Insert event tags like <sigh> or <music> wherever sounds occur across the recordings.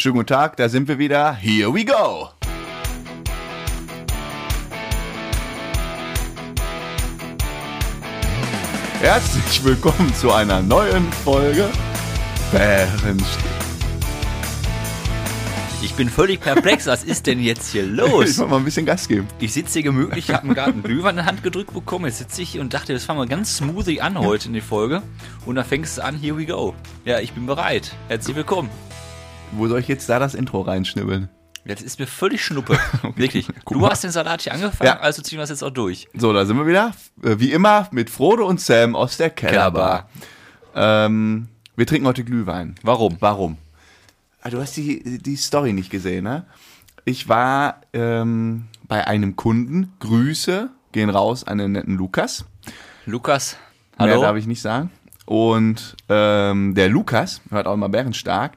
Schönen guten Tag, da sind wir wieder. Here we go! Herzlich willkommen zu einer neuen Folge Bärenstich. Ich bin völlig perplex. Was ist denn jetzt hier Ich los? wollte mal ein bisschen Gas geben. Ich sitze hier gemütlich, habe mir gerade einen Glühwein in die Hand gedrückt bekommen. Jetzt sitze ich hier und dachte, das fangen wir ganz smoothie an heute in die Folge. Und dann fängst du an, here we go. Ja, ich bin bereit. Herzlich willkommen. Wo soll ich jetzt da das Intro reinschnibbeln? Jetzt ist mir völlig Schnuppe. <laughs> Wirklich. Du hast den Salat hier angefangen, Ja. also ziehen wir es jetzt auch durch. So, da sind wir wieder. Äh, Wie immer mit Frodo und Sam aus der Kellerbar. Ähm, wir trinken heute Glühwein. Warum? Warum? Ah, du hast die, die Story nicht gesehen, ne? Ich war ähm, bei einem Kunden. Grüße gehen raus an den netten Lukas. Lukas, Mehr hallo? darf ich nicht sagen. Und ähm, der Lukas hört auch immer bärenstark.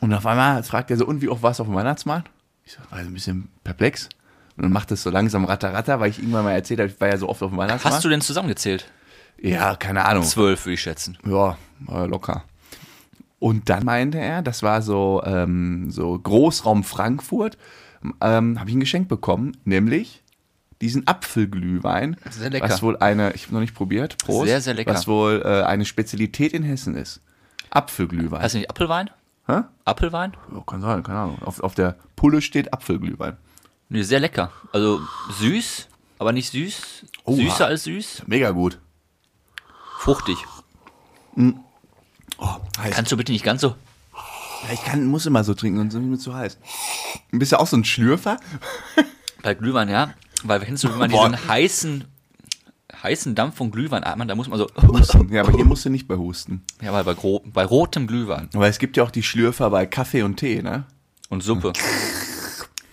Und auf einmal fragt er so, und wie oft warst du auf dem Weihnachtsmarkt? Ich so, war so ein bisschen perplex. Und dann macht es so langsam ratter ratter, weil ich irgendwann mal erzählt habe, ich war ja so oft auf dem Weihnachtsmarkt. Hast du denn zusammengezählt? Ja, keine Ahnung. Zwölf, würde ich schätzen. Ja, war locker. Und dann meinte er, das war so, ähm, so Großraum Frankfurt, ähm, habe ich ein Geschenk bekommen, nämlich diesen Apfelglühwein. Sehr lecker. Was wohl eine, ich habe noch nicht probiert, Prost. Sehr, sehr lecker. Was wohl äh, eine Spezialität in Hessen ist. Apfelglühwein. Heißt nicht Apfelwein? Hä? Apfelwein? Ja, kann sein, keine Ahnung. Auf, auf der Pulle steht Apfelglühwein. Nee, sehr lecker. Also süß, aber nicht süß. Oha. Süßer als süß. Mega gut. Fruchtig. Oh, heiß. Kannst du bitte nicht ganz so ja, ich kann, muss immer so trinken, sonst ist mir zu heiß. Bist du auch so ein Schlürfer? Bei Glühwein, ja. Weil kennst du, wenn man Boah. diesen heißen, heißen Dampf von Glühwein atmet, da muss man so. <laughs> Ja, aber hier musst du nicht bei husten. Ja, weil bei, gro bei rotem Glühwein Aber es gibt ja auch die Schlürfer bei Kaffee und Tee, ne? und Suppe.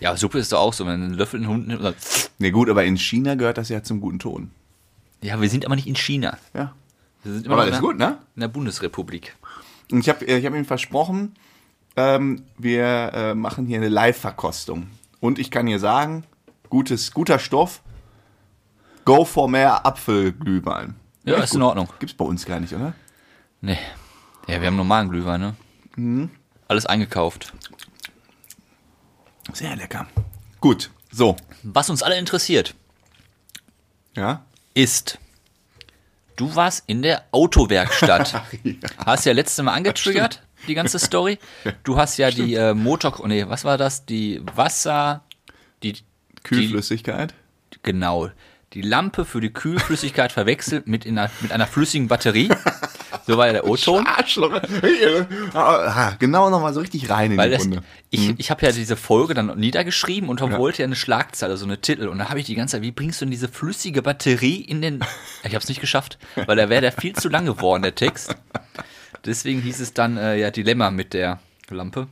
Ja, Suppe ist doch auch so, wenn du einen Löffel in den Hund nimmst. dann- Ne, gut, aber in China gehört das ja zum guten Ton. Ja, wir sind aber nicht in China. Ja. Wir sind immer Aber das ist in, gut, der, ne? in der Bundesrepublik. Und ich habe ich hab ihm versprochen, ähm, wir äh, machen hier eine Live-Verkostung. Und ich kann hier sagen, gutes, guter Stoff. Go for mehr Apfelglühwein. Ja, Echt ist in gut. Ordnung. Gibt's bei uns gar nicht, oder? Nee. Ja, wir haben normalen Glühwein, ne? Mhm. Alles eingekauft. Sehr lecker. Gut, so. Was uns alle interessiert, Ja. ist, du warst in der Autowerkstatt. <laughs> Hast ja letztes Mal angetriggert, die ganze Story. Du hast ja die äh, Motor... Nee, was war das? Die Wasser... Die, Kühlflüssigkeit. die, genau. Die Lampe für die Kühlflüssigkeit verwechselt mit, in einer, mit einer flüssigen Batterie. So war ja der O-Ton. Arschloch. Ah, Genau nochmal so richtig rein in Weil die das, Runde. ich, ich habe ja diese Folge dann niedergeschrieben und wollte ja eine Schlagzeile, so eine Titel. Und da habe ich die ganze Zeit, wie bringst du denn diese flüssige Batterie in den. Ich habe es nicht geschafft, weil da wäre der viel zu lang geworden, der Text. Deswegen hieß es dann äh, ja Dilemma mit der Lampe.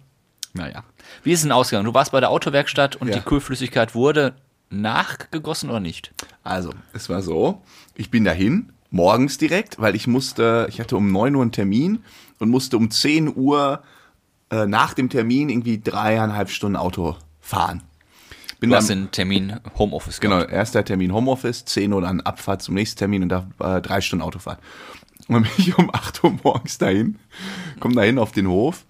Naja. Wie ist es denn ausgegangen? Du warst bei der Autowerkstatt und Ja. die Kühlflüssigkeit wurde nachgegossen oder nicht? Also, es war so, ich bin dahin, morgens direkt, weil ich musste, ich hatte um 9 Uhr einen Termin und musste um 10 Uhr äh, nach dem Termin irgendwie dreieinhalb Stunden Auto fahren. Bin Du hast den Termin Homeoffice genau, gehabt. erster Termin Homeoffice, 10 Uhr dann Abfahrt zum nächsten Termin und da äh, drei Stunden Autofahrt. Und dann <laughs> bin ich um 8 Uhr morgens dahin, komm dahin auf den Hof,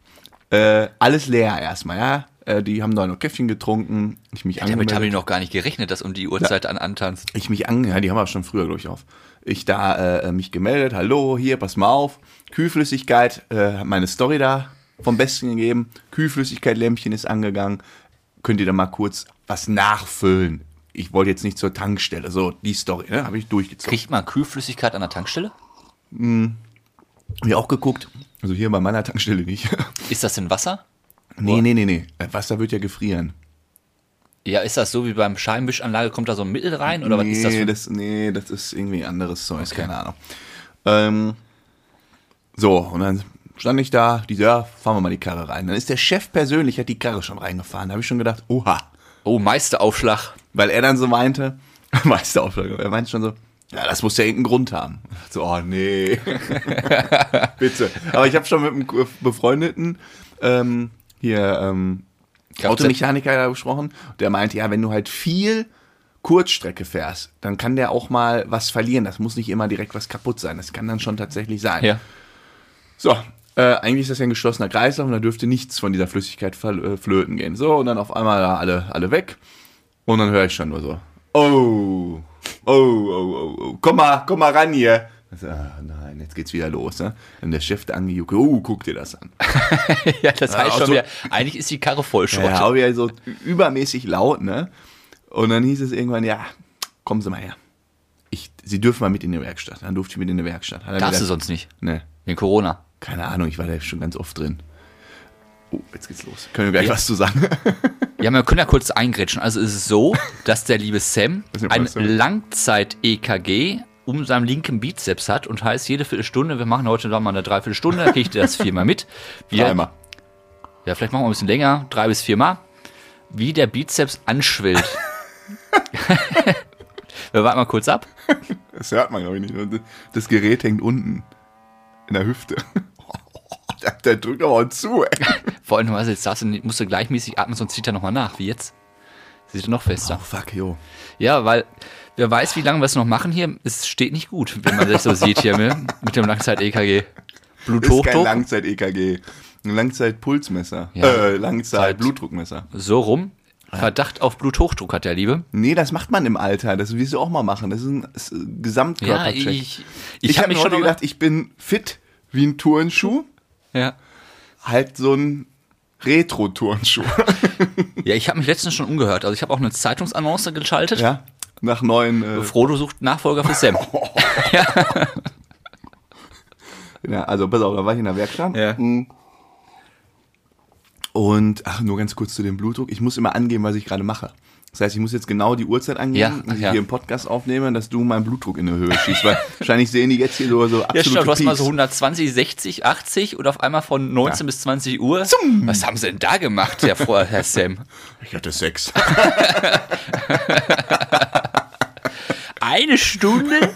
äh, alles leer erstmal, ja. Äh, die haben da noch Käffchen getrunken, ich mich Damit angemeldet. habe ich noch gar nicht gerechnet, dass um die Uhrzeit an antanzt. ich mich an, ja, die haben aber schon früher, glaube ich, auf. Ich da äh, mich gemeldet, hallo, hier, pass mal auf, Kühlflüssigkeit, äh, meine Story da vom Besten gegeben, Kühlflüssigkeit-Lämpchen ist angegangen, könnt ihr da mal kurz was nachfüllen? Ich wollte jetzt nicht zur Tankstelle, so, die Story, ne, habe ich durchgezogen. Kriegt man Kühlflüssigkeit an der Tankstelle? Hab ich auch geguckt, also hier bei meiner Tankstelle nicht. Ist das in Wasser? Nee, nee, nee, nee, Äh, Wasser wird ja gefrieren. Ja, ist das so wie beim Scheibenwischanlage, kommt da so ein Mittel rein oder was nee, ist das? Für, das? Nee, das ist irgendwie anderes Zeug, Okay. keine Ahnung. Ähm, so, und dann stand ich da, die, ja, fahren wir mal die Karre rein. Dann ist der Chef persönlich, hat die Karre schon reingefahren. Da habe ich schon gedacht, oha. oh, Meisteraufschlag. Weil er dann so meinte, <laughs> Meisteraufschlag, er meinte schon so, ja, das muss ja irgendeinen Grund haben. So, oh nee. <laughs> <laughs> Bitte. Aber ich habe schon mit einem befreundeten ähm, hier ähm. Automechaniker da gesprochen. Der meinte, ja, wenn du halt viel Kurzstrecke fährst, dann kann der auch mal was verlieren. Das muss nicht immer direkt was kaputt sein. Das kann dann schon tatsächlich sein. Ja. So, Äh, eigentlich ist das ja ein geschlossener Kreislauf und da dürfte nichts von dieser Flüssigkeit äh, flöten gehen. So, und dann auf einmal da alle, alle weg. Und dann höre ich schon nur so, oh, oh, oh, oh, oh, komm mal, komm mal ran hier. Also, ah, nein, jetzt geht's wieder los. Ne? Dann der Chef angejuckt, oh, guck dir das an. <laughs> ja, das Ja, heißt schon so- wieder, eigentlich ist die Karre voll Schrott. Ja, wieder so übermäßig laut, ne? Und dann hieß es irgendwann, ja, kommen Sie mal her. Ich, Sie dürfen mal mit in die Werkstatt. Dann durfte ich mit in die Werkstatt. Er Darfst du gesagt, sonst nicht. Ne, Wegen Corona. keine Ahnung, ich war da schon ganz oft drin. Oh, jetzt geht's los. Können wir gleich Ja. was zu sagen? <laughs> Ja, wir können ja kurz eingrätschen. Also es ist so, <laughs> dass der liebe Sam ein? Langzeit-EKG um seinen linken Bizeps hat und heißt jede Viertelstunde, wir machen heute dann mal eine Dreiviertelstunde, da kriegt ihr das viermal mit. <laughs> Wie Dreimal. Ja, vielleicht machen wir ein bisschen länger, drei bis viermal. Wie der Bizeps anschwillt. <laughs> wir warten mal kurz ab. Das hört man, glaube ich, nicht. Das Gerät hängt unten in der Hüfte. <laughs> Der, der drückt aber zu, ey. Vor allem, also jetzt du, musst du gleichmäßig atmen, sonst zieht er nochmal nach, wie jetzt. Sieht er noch fester. Oh, fuck, jo. Ja, weil wer weiß, wie lange wir es noch machen hier. Es steht nicht gut, wenn man das so sieht hier mit, mit dem Langzeit-EKG. Das ist kein Bluthochdruck, Langzeit-EKG. Ein Langzeit-Pulsmesser. Ja. Äh, Langzeit-Blutdruckmesser. so rum. Verdacht auf Bluthochdruck hat der Liebe. Nee, das macht man im Alter. Das willst du auch mal machen. Das ist ein, ist ein Ja, Gesamtkörpercheck. ich, ich ich, ich habe mich mir schon heute gedacht, ich bin fit wie ein Turnschuh. ja. Halt so ein Retro-Turnschuh. ja, ich habe mich letztens schon umgehört. Also ich habe auch eine Zeitungsannonce geschaltet. ja. Nach neuen. Äh, Frodo sucht Nachfolger für Sam. <laughs> ja, also pass auf, da war ich in der Werkstatt. Ja. Mm. Und, ach, nur ganz kurz zu dem Blutdruck. Ich muss immer angeben, was ich gerade mache. Das heißt, ich muss jetzt genau die Uhrzeit angeben, Ja, wenn ich ja. hier im Podcast aufnehme, dass du meinen Blutdruck in die Höhe schießt. Weil <laughs> wahrscheinlich sehen die jetzt hier so, so Ja, absolute stimmt, du hast mal so 120, 60, 80 und auf einmal von 19 bis 20 Uhr. Was haben sie denn da gemacht, Herr, Frau- Herr Sam? Ich hatte Sex. <laughs> Eine Stunde? <laughs>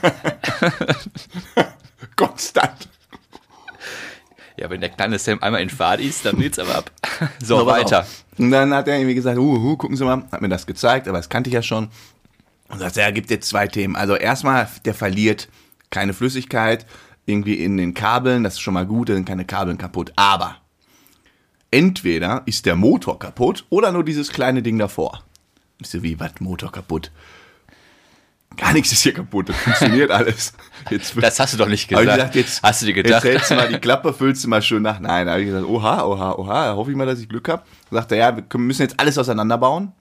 Konstant. Ja, wenn der kleine Sam einmal in Fahrt ist, dann geht's aber ab. <laughs> So, So, weiter. Und dann hat er irgendwie gesagt, uh, uh, gucken Sie mal, hat mir das gezeigt, aber das kannte ich ja schon. Und sagt, er gibt jetzt zwei Themen. Also erstmal, der verliert keine Flüssigkeit irgendwie in den Kabeln, das ist schon mal gut, da sind keine Kabeln kaputt. Aber entweder ist der Motor kaputt oder nur dieses kleine Ding davor. Ich so, wie, was, Motor kaputt? Gar nichts ist hier kaputt, das funktioniert <laughs> alles. Jetzt Das hast du doch nicht gesagt. gesagt, jetzt, hast du dir jetzt gedacht? hältst du mal die <laughs> Klappe, füllst du mal schön nach. Nein, da habe ich gesagt, oha, oha, oha, da hoffe ich mal, dass ich Glück habe. Sagt er, ja, wir müssen jetzt alles auseinanderbauen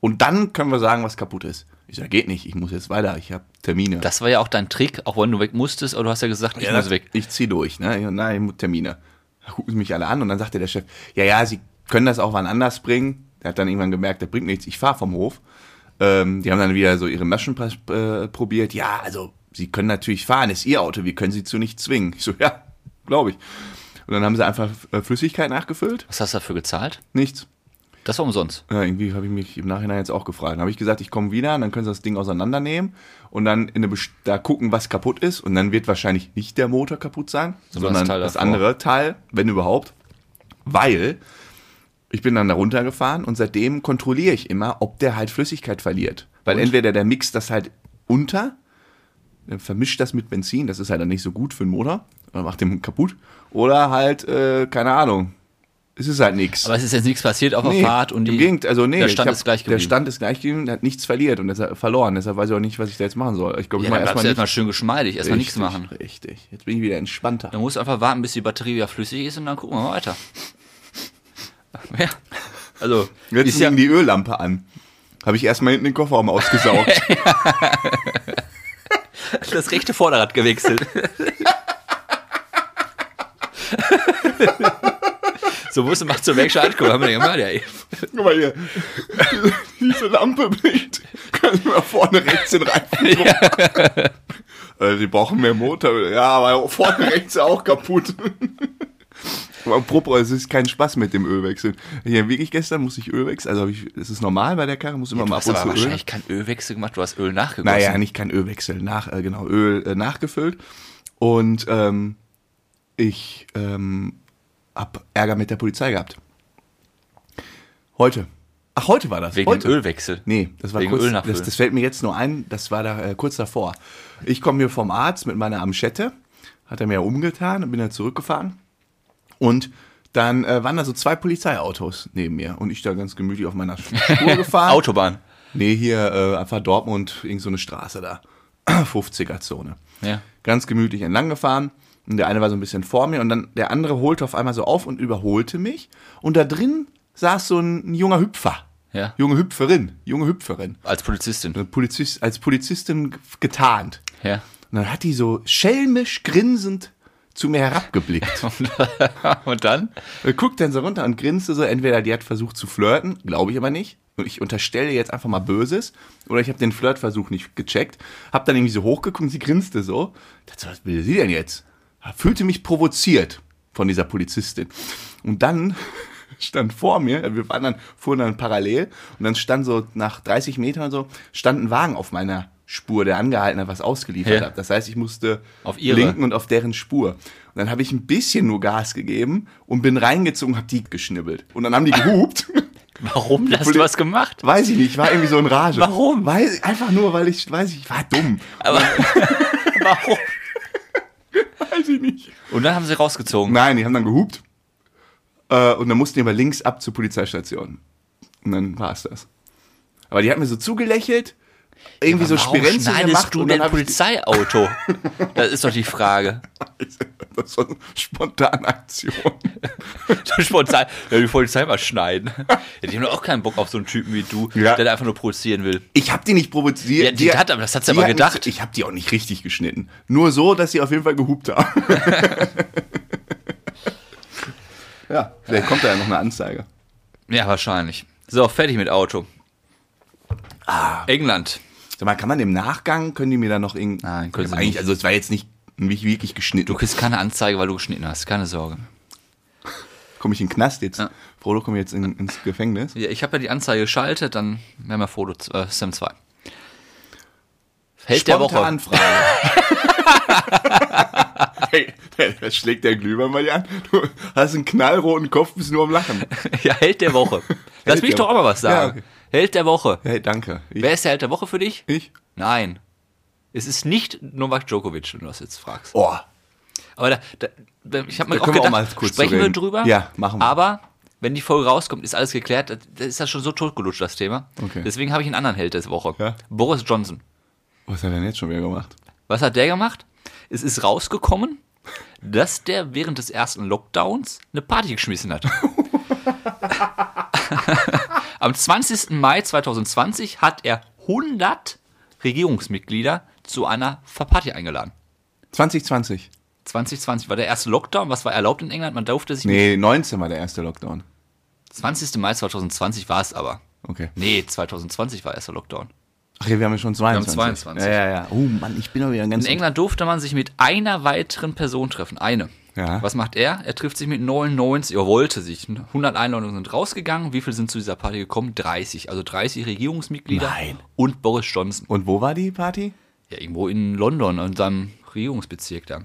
und dann können wir sagen, was kaputt ist. Ich sage, geht nicht, ich muss jetzt weiter, ich habe Termine. Das war ja auch dein Trick, auch wenn du weg musstest, aber du hast ja gesagt, ich Ja, muss weg. Ich zieh durch, ne? Ich, nein, ich muss Termine. Da gucken sie mich alle an und dann sagte der Chef, ja, ja, sie können das auch wann anders bringen. Der hat dann irgendwann gemerkt, der bringt nichts, ich fahre vom Hof. Ähm, die haben dann wieder so ihre Maschen äh, probiert. Ja, also, sie können natürlich fahren, ist ihr Auto, wir können sie zu nichts zwingen. Ich so, ja, glaube ich. Und dann haben sie einfach äh, Flüssigkeit nachgefüllt. Was hast du dafür gezahlt? Nichts. Das war umsonst. Ja, irgendwie habe ich mich im Nachhinein jetzt auch gefragt. Dann habe ich gesagt, ich komme wieder, und dann können sie das Ding auseinandernehmen und dann in eine Best- da gucken, was kaputt ist. Und dann wird wahrscheinlich nicht der Motor kaputt sein, Sondern sondern, das das, andere Teil, wenn überhaupt. Weil ich bin dann da runtergefahren und seitdem kontrolliere ich immer, ob der halt Flüssigkeit verliert. Weil Und? entweder der mixt das halt unter, vermischt das mit Benzin, das ist halt dann nicht so gut für den Motor, oder macht den kaputt. Oder halt, äh, keine Ahnung, es ist halt nichts. Aber es ist jetzt nichts passiert auf der Fahrt und die, Gegenteil, also nee, der Stand hab- ist gleich Der geblieben. Stand ist gleich geblieben, der hat nichts verliert und deshalb verloren. Deshalb weiß ich auch nicht, was ich da jetzt machen soll. Ich glaube, ja, ich mache erstmal du erstmal schön geschmeidig, erstmal nichts machen. Richtig. Jetzt bin ich wieder entspannter. Dann musst du einfach warten, bis die Batterie wieder flüssig ist und dann gucken wir mal weiter. <laughs> Ja, also Jetzt ja, ging die Öllampe an. Habe ich erstmal hinten den Kofferraum ausgesaugt. <laughs> das rechte Vorderrad gewechselt. so musst du mal zur Werkstatt kommen. Haben wir gedacht, ja, ey. Guck mal hier. Diese Lampe bricht. Können wir mal vorne rechts den Reifen <laughs> gucken? Äh, die brauchen mehr Motor. Ja, aber vorne rechts auch kaputt. Apropos, es ist kein Spaß mit dem Ölwechseln. Hier wirklich gestern musste ich Öl wechseln. Also ich, es ist normal bei der Karre, muss immer Du mal hast ab und zu Öl. wahrscheinlich keinen Ölwechsel gemacht, du hast Öl nachgegossen. Naja, nicht kein Ölwechsel, nach, äh, genau, Öl äh, nachgefüllt. Und ähm, ich ähm, hab Ärger mit der Polizei gehabt. Heute. Ach, heute war das. Wegen heute. Ölwechsel. Nee, das war Wegen kurz, Öl das, das fällt mir jetzt nur ein, das war da äh, kurz davor. Ich komme hier vom Arzt mit meiner Amschette, hat er mir umgetan und bin dann zurückgefahren. Und dann äh, waren da so zwei Polizeiautos neben mir und ich da ganz gemütlich auf meiner Spur <laughs> gefahren. Autobahn. Nee, hier äh, einfach Dortmund, irgend so eine Straße da. <clears throat> 50er-Zone. Ja. Ganz gemütlich entlang gefahren. Und der eine war so ein bisschen vor mir und dann der andere holte auf einmal so auf und überholte mich. Und da drin saß so ein, ein junger Hüpfer. Ja. Junge Hüpferin. Junge Hüpferin. Als Polizistin. Polizist, als Polizistin getarnt. Ja. Und dann hat die so schelmisch grinsend zu mir herabgeblickt. <laughs> Und dann? Er guckt dann so runter und grinste so. Entweder die hat versucht zu flirten, glaube ich aber nicht. Und ich unterstelle jetzt einfach mal Böses. Oder ich habe den Flirtversuch nicht gecheckt. Hab dann irgendwie so hochgeguckt und sie grinste so. Dachte, was will sie denn jetzt? Fühlte mich provoziert von dieser Polizistin. Und dann <laughs> stand vor mir, wir waren dann, fuhren dann parallel und dann stand so nach 30 Metern so, stand ein Wagen auf meiner Spur, der angehalten hat, was ausgeliefert Ja. hat. Das heißt, ich musste blinken und auf deren Spur. Und dann habe ich ein bisschen nur Gas gegeben und bin reingezogen, habe die geschnibbelt. Und dann haben die gehupt. <laughs> Warum? Hast Poli- du was gemacht? weiß ich nicht, ich war irgendwie so in Rage. Warum? Weiß, einfach nur, weil ich, weiß ich, ich war dumm. Aber <laughs> warum? Weiß ich nicht. Und dann haben sie rausgezogen. Nein, die haben dann gehupt. Äh, und dann mussten die aber links ab zur Polizeistation. Und dann war es das. Aber die hat mir so zugelächelt, irgendwie so Warum Spirenze schneidest gemacht du denn Polizeiauto? Das ist doch die Frage. <laughs> Das war so eine spontane Aktion. <laughs> So Spontan. Ja, die Polizei mal schneiden. Ja, die haben doch auch keinen Bock auf so einen Typen wie du, Ja. der da einfach nur provozieren will. Ich habe die nicht provoziert. Ja, die hat aber- das hat sie aber gedacht. Nicht, ich habe die auch nicht richtig geschnitten. Nur so, dass sie auf jeden Fall gehupt haben. <laughs> ja, vielleicht kommt da ja noch eine Anzeige. Ja, wahrscheinlich. So, fertig mit Auto. Ah. England. Sag mal, kann man im Nachgang, können die mir da noch irgend... Nein, können sie eigentlich, nicht. Also es war jetzt nicht nicht wirklich geschnitten. Du kriegst keine Anzeige, weil du geschnitten hast. Keine Sorge. Komme ich in den Knast jetzt? Ja. Frodo kommt jetzt in, ins Gefängnis. Ja, ich habe ja die Anzeige geschaltet, dann wären wir Foto äh, Sam 2. Held der Woche. Spontanfrage. <laughs> hey, da schlägt der Glühwein mal an. Du hast einen knallroten Kopf, bist nur am Lachen. Ja, Held der Woche. <laughs> Lass mich doch auch mal was Ja, sagen. okay. Held der Woche. Hey, danke. Ich, Wer ist der Held der Woche für dich? ich? Nein. Es ist nicht Novak Djokovic, wenn du das jetzt fragst. Oh, Aber da, da, ich habe mir auch wir auch gedacht, mal kurz sprechen wir drüber. Ja, machen wir. Aber wenn die Folge rauskommt, ist alles geklärt. Da da ist das schon so totgelutscht, das Thema. Okay. Deswegen habe ich einen anderen Held der Woche. Ja? Boris Johnson. was hat er denn jetzt schon wieder gemacht? Was hat der gemacht? Es ist rausgekommen, dass der während des ersten Lockdowns eine Party geschmissen hat. <laughs> <laughs> Am 20. Mai 2020 hat er 100 Regierungsmitglieder zu einer Party eingeladen. 2020. 2020 war der erste Lockdown. Was war erlaubt in England? Man durfte sich nicht. Nee, 19 war der erste Lockdown. 20. Mai 2020 war es aber. Okay. Nee, 2020 war erster Lockdown. Ach ja, wir haben ja schon 22. 22. Ja, ja, ja. Oh Mann, ich bin doch wieder ganz... In England durfte man sich mit einer weiteren Person treffen. Eine. Ja. Was macht er? Er trifft sich mit 99, er wollte sich. 100 Einladungen sind rausgegangen. Wie viele sind zu dieser Party gekommen? 30. Also 30 Regierungsmitglieder Nein. und Boris Johnson. Und wo war die Party? Ja, irgendwo in London, in seinem Regierungsbezirk da.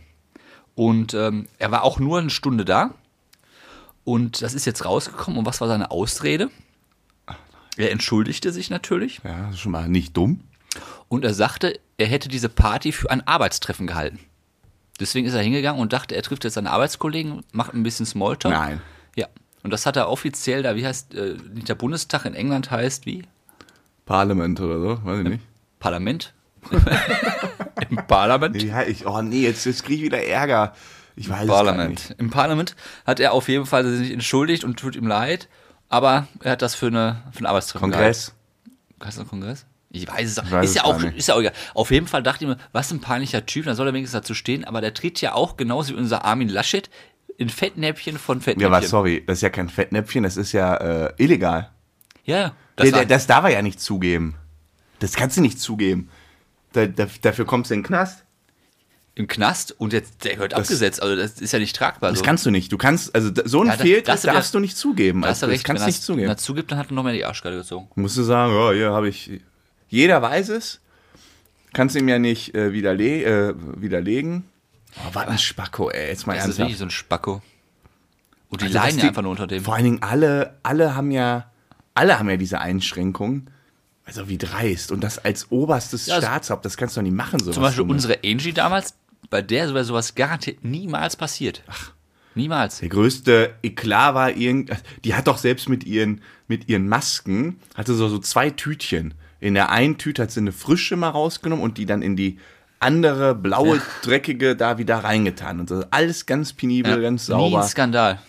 Und ähm, er war auch nur eine Stunde da. Und das ist jetzt rausgekommen. Und was war seine Ausrede? Er entschuldigte sich natürlich. Ja, das ist schon mal nicht dumm. Und er sagte, er hätte diese Party für ein Arbeitstreffen gehalten. Deswegen ist er hingegangen und dachte, er trifft jetzt seine Arbeitskollegen, macht ein bisschen Smalltalk. Nein. Ja. Und das hat er offiziell da, wie heißt, äh, nicht der Bundestag in England heißt wie? Parlament oder so, weiß ich nicht. Parlament? <laughs> Im Parlament? Ja, ich, oh nee, jetzt, jetzt kriege ich wieder Ärger. Ich weiß es gar nicht. Parlament. Im Parlament hat er auf jeden Fall sich entschuldigt und tut ihm leid, aber er hat das für, eine, für einen Arbeitstreffen Kongress. gehalten. Heißt das Kongress? Ich weiß es auch. weiß ist, es ja auch nicht. ist ja auch egal. Auf jeden Fall dachte ich mir, was ein peinlicher Typ, da soll er wenigstens dazu stehen, aber der tritt ja auch genauso wie unser Armin Laschet in Fettnäpfchen von Ja, Fettnäpfchen. aber sorry, das ist ja kein Fettnäpfchen, das ist ja äh, illegal. Ja, Das, das, das, das darf er ja nicht zugeben. Das kannst du nicht zugeben. Da, da, dafür kommst du in den Knast. im Knast und jetzt, der gehört abgesetzt, also das ist ja nicht tragbar. Das so. kannst du nicht. Du kannst, also so ein Ja, da- Fehl, das das darfst du nicht zugeben. da hast Also, das recht, kannst du nicht zugeben. Wenn er zugibt, dann hat er noch mehr die Arschkarte gezogen. Musst du sagen, ja, hier habe ich. Jeder weiß es. Kannst ihm ja nicht äh, widerle äh, widerlegen. Oh, was ein Spacko, ey. Jetzt mal Das ist ernsthaft. wirklich so ein Spacko. Und die Also, leiden die- ja einfach nur unter dem. Vor allen Dingen alle, alle haben ja, alle haben ja diese Einschränkungen. Also wie dreist. Und das als oberstes Ja, also- Staatshaupt, das kannst du doch nicht machen. Sowas Zum Beispiel Dummes. unsere Angie damals, bei der wäre sowas garantiert niemals passiert. Niemals. Der größte Eklat war irgend, die hat doch selbst mit ihren, mit ihren Masken, hatte so, so zwei Tütchen. In der einen Tüte hat sie eine frische mal rausgenommen und die dann in die andere blaue, dreckige da wieder reingetan. Und so. Alles ganz penibel, ganz Nie ein sauber. Skandal.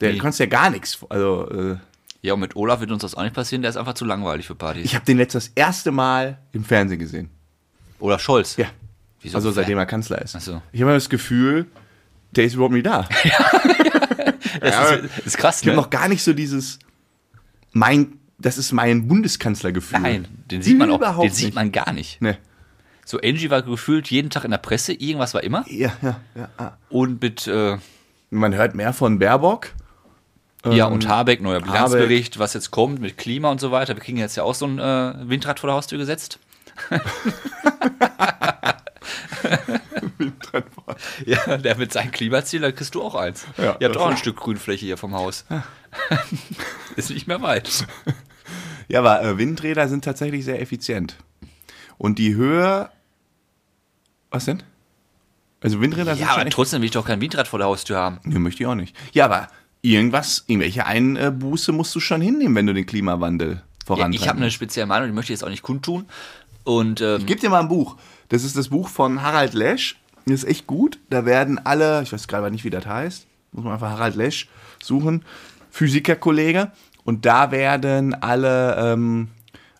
Der nie. konntest ja gar nichts. Also, äh, Ja, und mit Olaf wird uns das auch nicht passieren, der ist einfach zu langweilig für Partys. ich habe den letztes das erste Mal im Fernsehen gesehen. Olaf Scholz. Ja. Wieso? Also seitdem er Kanzler ist. Ach so. Ich habe das Gefühl, der ist überhaupt nicht da. <laughs> Das ist, ist krass, Ich habe ne? noch gar nicht so dieses mein, das ist mein Bundeskanzlergefühl. Nein, den sieht man auch, Überhaupt den sieht nicht. man gar nicht. Nee. So, Angie war gefühlt jeden Tag in der Presse, irgendwas war immer. Ja, ja, ja. ah. Und mit, äh, Man hört mehr von Baerbock. ja, Ähm, und Habeck, neuer Bilanzbericht, was jetzt kommt mit Klima und so weiter. Wir kriegen jetzt ja auch so ein äh, Windrad vor der Haustür gesetzt. <laughs> ja, der mit seinem Klimaziel, da kriegst du auch eins. Ja, Ihr habt das auch ein Stück Grünfläche hier vom Haus. <laughs> Ist nicht mehr weit. <laughs> Ja, aber äh, Windräder sind tatsächlich sehr effizient. Und die Höhe. Was denn? Also Windräder sind Ja, aber trotzdem will ich doch kein Windrad vor der Haustür haben. Nee, möchte ich auch nicht. Ja, aber irgendwas, irgendwelche Einbuße musst du schon hinnehmen, wenn du den Klimawandel Ja, vorantreibst. ich habe eine spezielle Meinung, die möchte ich jetzt auch nicht kundtun. Und ähm, Gib dir mal ein Buch. Das ist das Buch von Harald Lesch. Das ist echt gut. Da werden alle, ich weiß gerade nicht, wie das heißt, muss man einfach Harald Lesch suchen, Physikerkollege. Und da werden alle, ähm,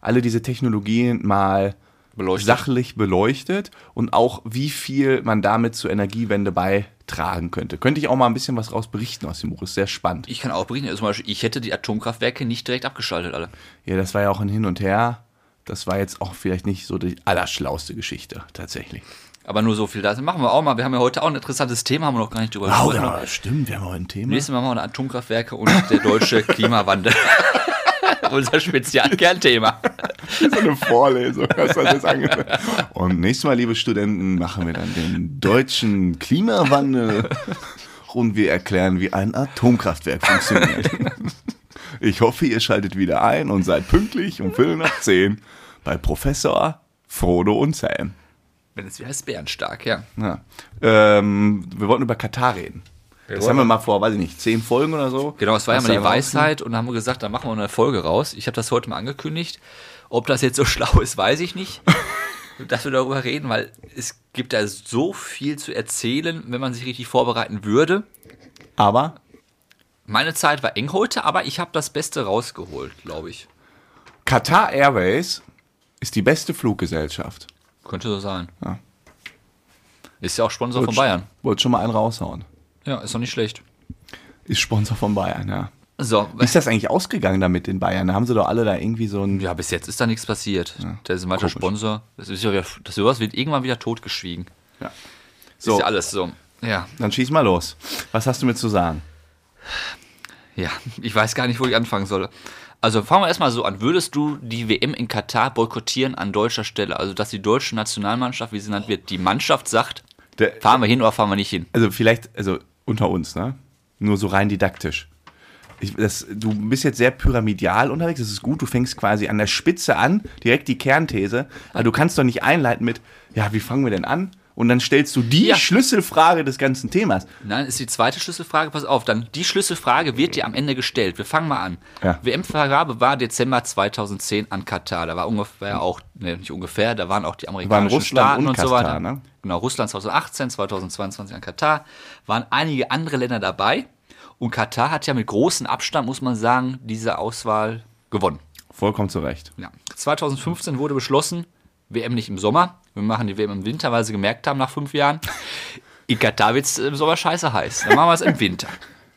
alle diese Technologien mal Beleuchtet. sachlich beleuchtet und auch wie viel man damit zur Energiewende beitragen könnte. Könnte ich auch mal ein bisschen was raus berichten aus dem Buch. Ist sehr spannend. ich kann auch berichten, also zum Beispiel, ich hätte die Atomkraftwerke nicht direkt abgeschaltet, alle. Ja, das war ja auch ein Hin und Her. Das war jetzt auch vielleicht nicht so die allerschlauste Geschichte, tatsächlich. Aber nur so viel. Das machen wir auch mal. Wir haben ja heute auch ein interessantes Thema, haben wir noch gar nicht drüber Oh, gesprochen. ja, stimmt, wir haben heute ein Thema. Nächstes Mal machen wir Atomkraftwerke und der deutsche <laughs> Klimawandel. <laughs> Unser Spezialkernthema. so eine Vorlesung, hast du das jetzt angefangen. Und nächstes Mal, liebe Studenten, machen wir dann den deutschen Klimawandel und wir erklären, wie ein Atomkraftwerk funktioniert. <laughs> Ich hoffe, ihr schaltet wieder ein und seid pünktlich um Viertel nach zehn bei Professor Frodo und Sam. Wenn es wie heißt, bärenstark, ja. Ja. Ähm, wir wollten über Katar reden. das wollten- haben wir mal vor, weiß ich nicht, zehn Folgen oder so. Genau, es war ja mal die da Weisheit und dann haben wir gesagt, dann machen wir eine Folge raus. Ich habe das heute mal angekündigt. Ob das jetzt so <laughs> schlau ist, weiß ich nicht. <laughs> dass wir darüber reden, weil es gibt da so viel zu erzählen, wenn man sich richtig vorbereiten würde. Aber Meine Zeit war eng heute, aber ich habe das Beste rausgeholt, glaube ich. Qatar Airways ist die beste Fluggesellschaft. Könnte so sein. Ja. Ist ja auch Sponsor von Bayern. Wollte schon mal einen raushauen. Ja, ist doch nicht schlecht. Ist Sponsor von Bayern, ja. So, Wie ist das eigentlich ausgegangen damit in Bayern? Da haben sie doch alle da irgendwie so ein. ja, bis jetzt ist da nichts passiert. Der ist ein weiter. Sponsor. Das ist ja wieder, das sowas wird irgendwann wieder totgeschwiegen. Ja. So. So, Ist ja alles so. Ja, dann schieß mal los. Was hast du mir zu sagen? Ja, ich weiß gar nicht, wo ich anfangen soll. Also fangen wir erstmal so an. Würdest du die WM in Katar boykottieren an deutscher Stelle? Also, dass die deutsche Nationalmannschaft, wie sie genannt wird, die Mannschaft sagt, Der, fahren wir hin oder fahren wir nicht hin? also vielleicht, also unter uns, ne? Nur so rein didaktisch. Ich, das, du bist jetzt sehr pyramidal unterwegs, das ist gut, du fängst quasi an der Spitze an, direkt die Kernthese, aber du kannst doch nicht einleiten mit, ja, wie fangen wir denn an? Und dann stellst du die Ja. Schlüsselfrage des ganzen Themas. Nein, ist die zweite Schlüsselfrage. Pass auf, dann die Schlüsselfrage wird dir am Ende gestellt. Wir fangen mal an. Ja. WM-Vergabe war Dezember 2010 an Katar. Da war ungefähr auch, ne, nicht ungefähr, da waren auch die amerikanischen Russland Staaten und und, so Katar, weiter. ne? Genau, Russland 2018, 2022 an Katar. Waren einige andere Länder dabei. Und Katar hat ja mit großem Abstand, muss man sagen, diese Auswahl gewonnen. Vollkommen zu Recht. Ja. 2015 wurde beschlossen, WM nicht im Sommer. Wir machen die WM im Winter, weil sie gemerkt haben nach fünf Jahren, in Katar wird es im Sommer scheiße heiß. Dann machen wir es im Winter.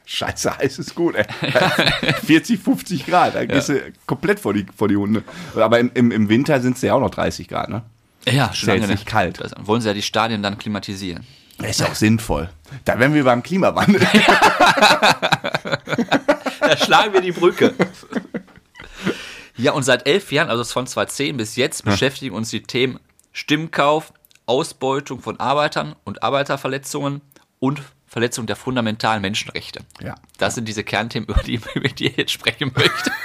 Scheiße, heiß ist gut, ey. <laughs> 40, 50 Grad, da gehst du komplett vor die, vor die Hunde. Aber im, im, im Winter sind es ja auch noch 30 Grad, ne? Ja, Ist ja jetzt nicht kalt. Das wollen sie ja die Stadien dann klimatisieren. Ist ja auch sinnvoll. Da wären wir beim Klimawandel. <laughs> Da schlagen wir die Brücke. <laughs> Ja, und seit elf Jahren, also von 2010 bis jetzt, beschäftigen uns die Themen Stimmkauf, Ausbeutung von Arbeitern und Arbeiterverletzungen und Verletzung der fundamentalen Menschenrechte. Ja. Das sind diese Kernthemen, über die, <laughs> über die ich jetzt sprechen möchte. <laughs>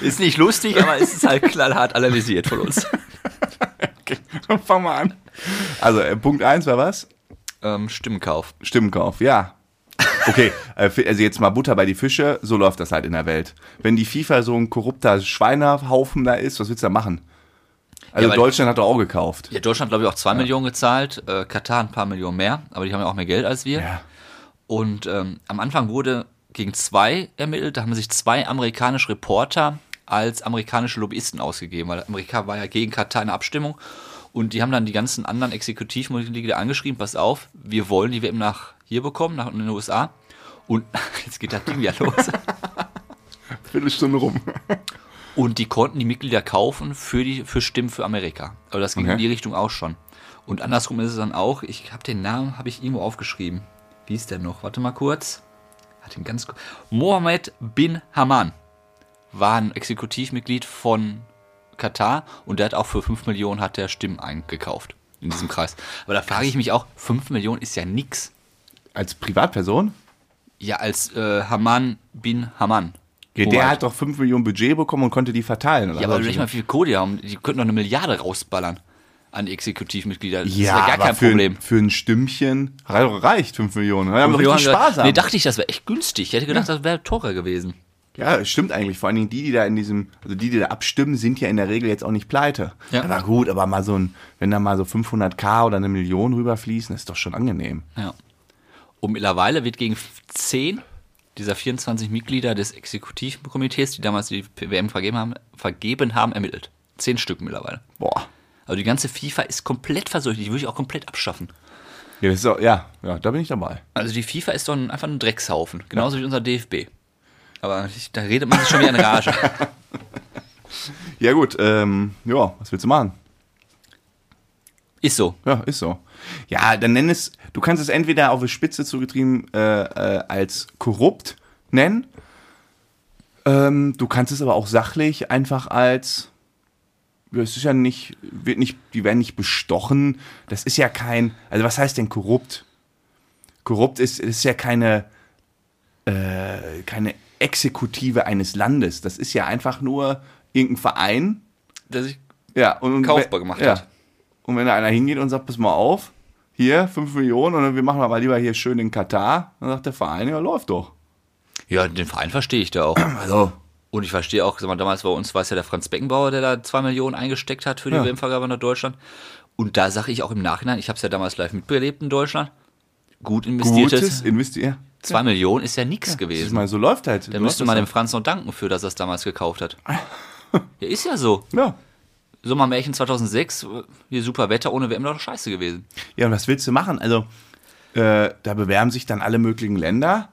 Ist nicht lustig, aber es ist halt knallhart analysiert von uns. Okay, dann fangen wir an. Also, äh, Punkt 1 war was? Ähm, Stimmenkauf. Stimmenkauf, ja. Okay, äh, also jetzt mal Butter bei die Fische, so läuft das halt in der Welt. Wenn die FIFA so ein korrupter Schweinehaufen da ist, was willst du da machen? Also Ja, Deutschland hat doch auch gekauft. Ja, Deutschland glaube ich auch 2 Millionen gezahlt, äh, Katar ein paar Millionen mehr, aber die haben ja auch mehr Geld als wir. Ja. Und ähm, am Anfang wurde gegen zwei ermittelt, da haben sich zwei amerikanische Reporter als amerikanische Lobbyisten ausgegeben, weil Amerika war ja gegen Katar in der Abstimmung und die haben dann die ganzen anderen Exekutivmitglieder angeschrieben, pass auf, wir wollen die WM nach hier bekommen, nach in den USA. Und <laughs> jetzt geht das Ding ja los. <laughs> Viertelstunde rum. Und die konnten die Mitglieder kaufen für die für Stimmen für Amerika. Aber das ging Okay. in die Richtung auch schon. Und andersrum ist es dann auch, ich habe den Namen, habe ich irgendwo aufgeschrieben. Wie ist der noch? Warte mal kurz. Hat ihn ganz kurz. Mohammed bin Haman war ein Exekutivmitglied von Katar und der hat auch für 5 Millionen hat der Stimmen eingekauft in diesem Kreis. Aber da frage ich mich auch, 5 Millionen ist ja nix. Als Privatperson? Ja, als äh, Haman bin Haman. Ja, der hat doch 5 Millionen Budget bekommen und konnte die verteilen. Oder Ja, aber nicht mal viel Kohle die haben. Die könnten doch eine Milliarde rausballern an Exekutivmitglieder. Das ja, ist ja gar aber kein für, Problem. Für ein Stimmchen rei- reicht 5 Millionen. Wir haben Wir richtig Spaß Nee, dachte ich, das wäre echt günstig. Ich hätte gedacht, das wäre teurer gewesen. Ja, stimmt eigentlich. Vor allen Dingen die, die da in diesem, also die, die da abstimmen, sind ja in der Regel jetzt auch nicht pleite. Ja. Aber gut, aber mal so ein, wenn da mal so 500k oder eine Million rüberfließen, ist doch schon angenehm. Ja. Und mittlerweile wird gegen 10 dieser 24 Mitglieder des Exekutivkomitees, die damals die WM vergeben haben, vergeben haben ermittelt. Zehn Stück mittlerweile. Boah. Also die ganze FIFA ist komplett verseucht. Die würde ich auch komplett abschaffen. Ja, auch, ja, ja, da bin ich dabei. Also die FIFA ist doch ein, einfach ein Dreckshaufen. Genauso wie unser DFB. Aber ich, da redet man sich schon wieder in Rage. <laughs> Ja, gut, ähm, ja, was willst du machen? Ist so. Ja, ist so. Ja, dann nenn es, du kannst es entweder auf die Spitze zugetrieben äh, äh, als korrupt nennen. Ähm, du kannst es aber auch sachlich einfach als, es ist ja nicht, wird nicht, die werden nicht bestochen. Das ist ja kein, also was heißt denn korrupt? Korrupt ist, ist ja keine, äh, keine Exekutive eines Landes. Das ist ja einfach nur irgendein Verein. Dass ich Ja, und, und Kaufbar gemacht ja. hat. Und wenn da einer hingeht und sagt, pass mal auf, hier 5 Millionen und wir machen aber lieber hier schön in Katar, dann sagt der Verein, ja, läuft doch. Ja, den Verein verstehe ich da auch. <clears throat> Also, Und ich verstehe auch, sag mal, damals bei uns war es ja der Franz Beckenbauer, der da zwei Millionen eingesteckt hat für die Ja. WM-Vergabe nach Deutschland. Und da sage ich auch im Nachhinein, ich habe es ja damals live mitbelebt in Deutschland, gut investiertes. gutes investieren. Zwei Millionen ist ja nichts Ich gewesen. meine, so läuft halt. Da müsste man dem Franz noch danken für, dass er es damals gekauft hat. <laughs> Ja, ist ja so. Ja. Sommermärchen 2006, hier super Wetter, ohne WM doch scheiße gewesen. ja, und was willst du machen? Also, äh, da bewerben sich dann alle möglichen Länder.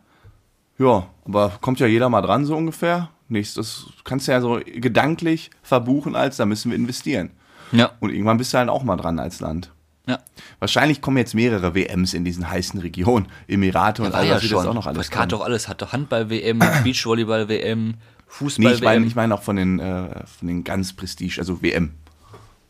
Ja, aber kommt ja jeder mal dran, so ungefähr. Nächstes kannst du ja so gedanklich verbuchen, als da müssen wir investieren. Ja. Und irgendwann bist du halt auch mal dran als Land. Ja. Wahrscheinlich kommen jetzt mehrere WMs in diesen heißen Regionen, Emirate und War all ja das jetzt schon. auch noch alles hat kommen. doch alles. Hat doch Handball-WM, <clears throat> Beachvolleyball-WM, Nee, Fußball-WM. ich meine ich mein auch von den, äh, von den ganz Prestige, also WM,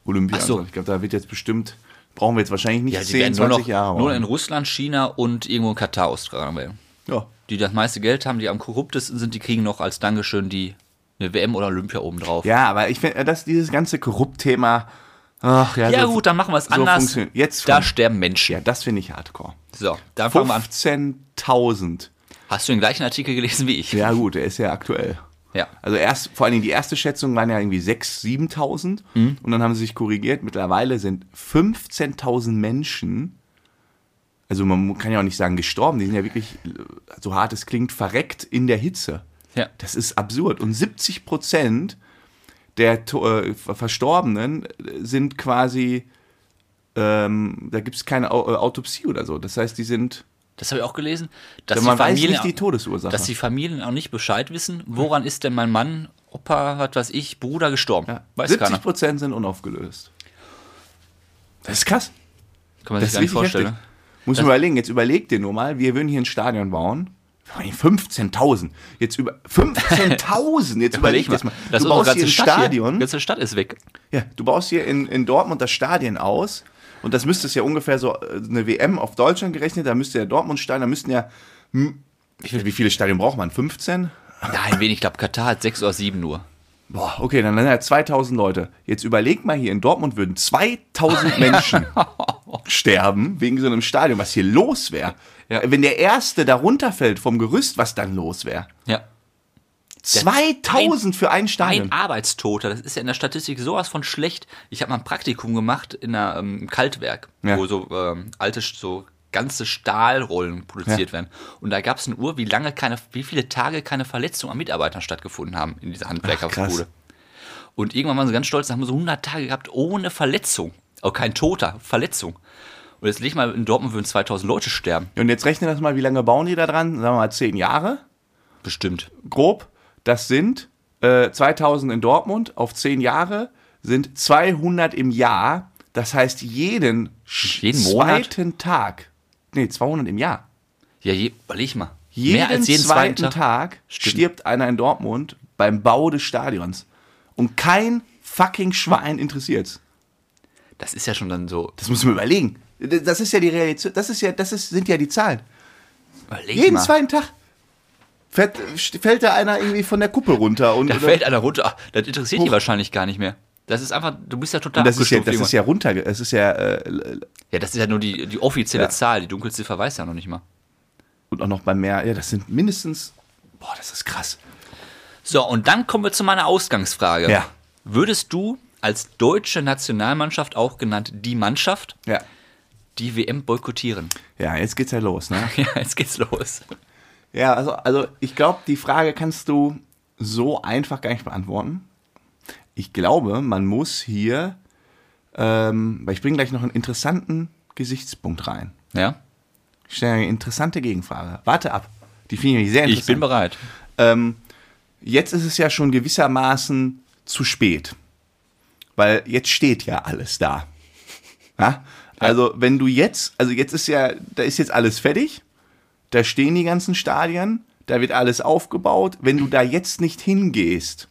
Olympia. Ach so. Ich glaube, da wird jetzt bestimmt, brauchen wir jetzt wahrscheinlich nicht ja, die 10, werden nur 20 noch Jahre. nur in Russland, China und irgendwo in Katar austragen werden. ja. Die das meiste Geld haben, die am korruptesten sind, die kriegen noch als Dankeschön die eine WM oder Olympia obendrauf. ja, aber ich finde, dass dieses ganze Korrupt-Thema, ach ja, Ja so, gut, dann machen wir es so anders. Jetzt da sterben Menschen. ja, das finde ich hardcore. So, dann fangen wir an. 15.000. Hast du den gleichen Artikel gelesen wie ich? Ja gut, der ist ja aktuell. Ja. Also erst, vor allen Dingen die erste Schätzung waren ja irgendwie 6.000, 7.000 Mhm. und dann haben sie sich korrigiert. Mittlerweile sind 15.000 Menschen, also man kann ja auch nicht sagen gestorben, die sind ja wirklich, so hart es klingt, verreckt in der Hitze. Ja. Das ist absurd. Und 70 Prozent der äh, Verstorbenen sind quasi, ähm, da gibt es keine Au Autopsie oder so. Das heißt, die sind, Das habe ich auch gelesen, dass man die weiß Familien nicht die Todesursache. dass die Familien auch nicht Bescheid wissen, woran ist denn mein Mann, Opa, was weiß ich, Bruder gestorben. ja, Weiß 70 keiner. Prozent sind unaufgelöst. Das ist krass. Kann man Das sich gar nicht vorstellen. heftig. Muss man überlegen, jetzt überleg dir nur mal, wir würden hier ein Stadion bauen. 15.000. Jetzt über <laughs> 15.000. Jetzt überleg mal, das mal. das du baust hier ganze ein. Stadion. Die ganze Stadt ist weg. Ja, du baust hier in, in Dortmund das Stadion aus. Und das müsste es ja ungefähr so äh, eine WM auf Deutschland gerechnet. Da müsste ja Dortmund Stadion, da müssten ja. hm, Wie viele, wie viele Stadien braucht man? 15? Nein, wenig. Ich glaube, Katar hat sechs oder sieben nur. Boah, okay, dann sind ja 2000 Leute. Jetzt überleg mal, hier in Dortmund würden 2000 Menschen <laughs> sterben wegen so einem Stadion, was hier los wäre. Ja. Wenn der Erste da runterfällt vom Gerüst, was dann los wäre. Ja. 2000 für ein Stadion. Ein Arbeitstoter, das ist ja in der Statistik sowas von schlecht. Ich habe mal ein Praktikum gemacht in einer, ähm, im Kaltwerk, Ja. wo so ähm, alte, so ganze Stahlrollen produziert Ja. werden. Und da gab es eine Uhr, wie lange keine, wie viele Tage keine Verletzungen an Mitarbeitern stattgefunden haben in dieser Handwerkerbude. Und irgendwann waren sie ganz stolz, da haben wir so 100 Tage gehabt ohne Verletzung. Auch kein Toter, Verletzung. Und jetzt leg mal, in Dortmund würden 2000 Leute sterben. Und jetzt rechne das mal, wie lange bauen die da dran? Sagen wir mal 10 Jahre, Bestimmt. grob. Das sind äh, 2000 in Dortmund auf 10 Jahre, sind 200 im Jahr. Das heißt, jeden, Jeden Monat? zweiten Tag, nee, 200 im Jahr. Ja, je, überleg mal. Jeden, Mehr als jeden zweiten zweiten Tag. Tag, Stimmt. stirbt einer in Dortmund beim Bau des Stadions. Und kein fucking Schwein interessiert's. Das ist ja schon dann so. Das muss man überlegen. Das ist ja die Realität. Das ist ja, das ist, sind ja die Zahlen. Überleg Jeden mal. zweiten Tag fällt, fällt da einer irgendwie von der Kuppe runter. Und, Da fällt einer runter. Das interessiert die Hoch. wahrscheinlich gar nicht mehr. Das ist einfach, du bist ja total und das ist ja, das ist ja runter. Es ist ja äh, ja, das ist ja nur die, die offizielle Ja. Zahl. Die Dunkelziffer weiß ja noch nicht mal. und auch noch bei mehr. Ja, das sind mindestens. Boah, das ist krass. So, und dann kommen wir zu meiner Ausgangsfrage. Ja. Würdest du als deutsche Nationalmannschaft, auch genannt die Mannschaft, Ja. die WM boykottieren? Ja, jetzt geht's ja los, ne? <laughs> Ja, jetzt geht's los. Ja, also, also ich glaube, die Frage kannst du so einfach gar nicht beantworten. Ich glaube, man muss hier, ähm, weil ich bringe gleich noch einen interessanten Gesichtspunkt rein. Ja? Ich stelle eine interessante Gegenfrage. Warte ab. Die finde ich sehr interessant. Ich bin bereit. Ähm, jetzt ist es ja schon gewissermaßen zu spät. Weil jetzt steht ja alles da. Ja? Also, wenn du jetzt, also jetzt ist ja, da ist jetzt alles fertig. Da stehen die ganzen Stadien. Da wird alles aufgebaut. Wenn du da jetzt nicht hingehst,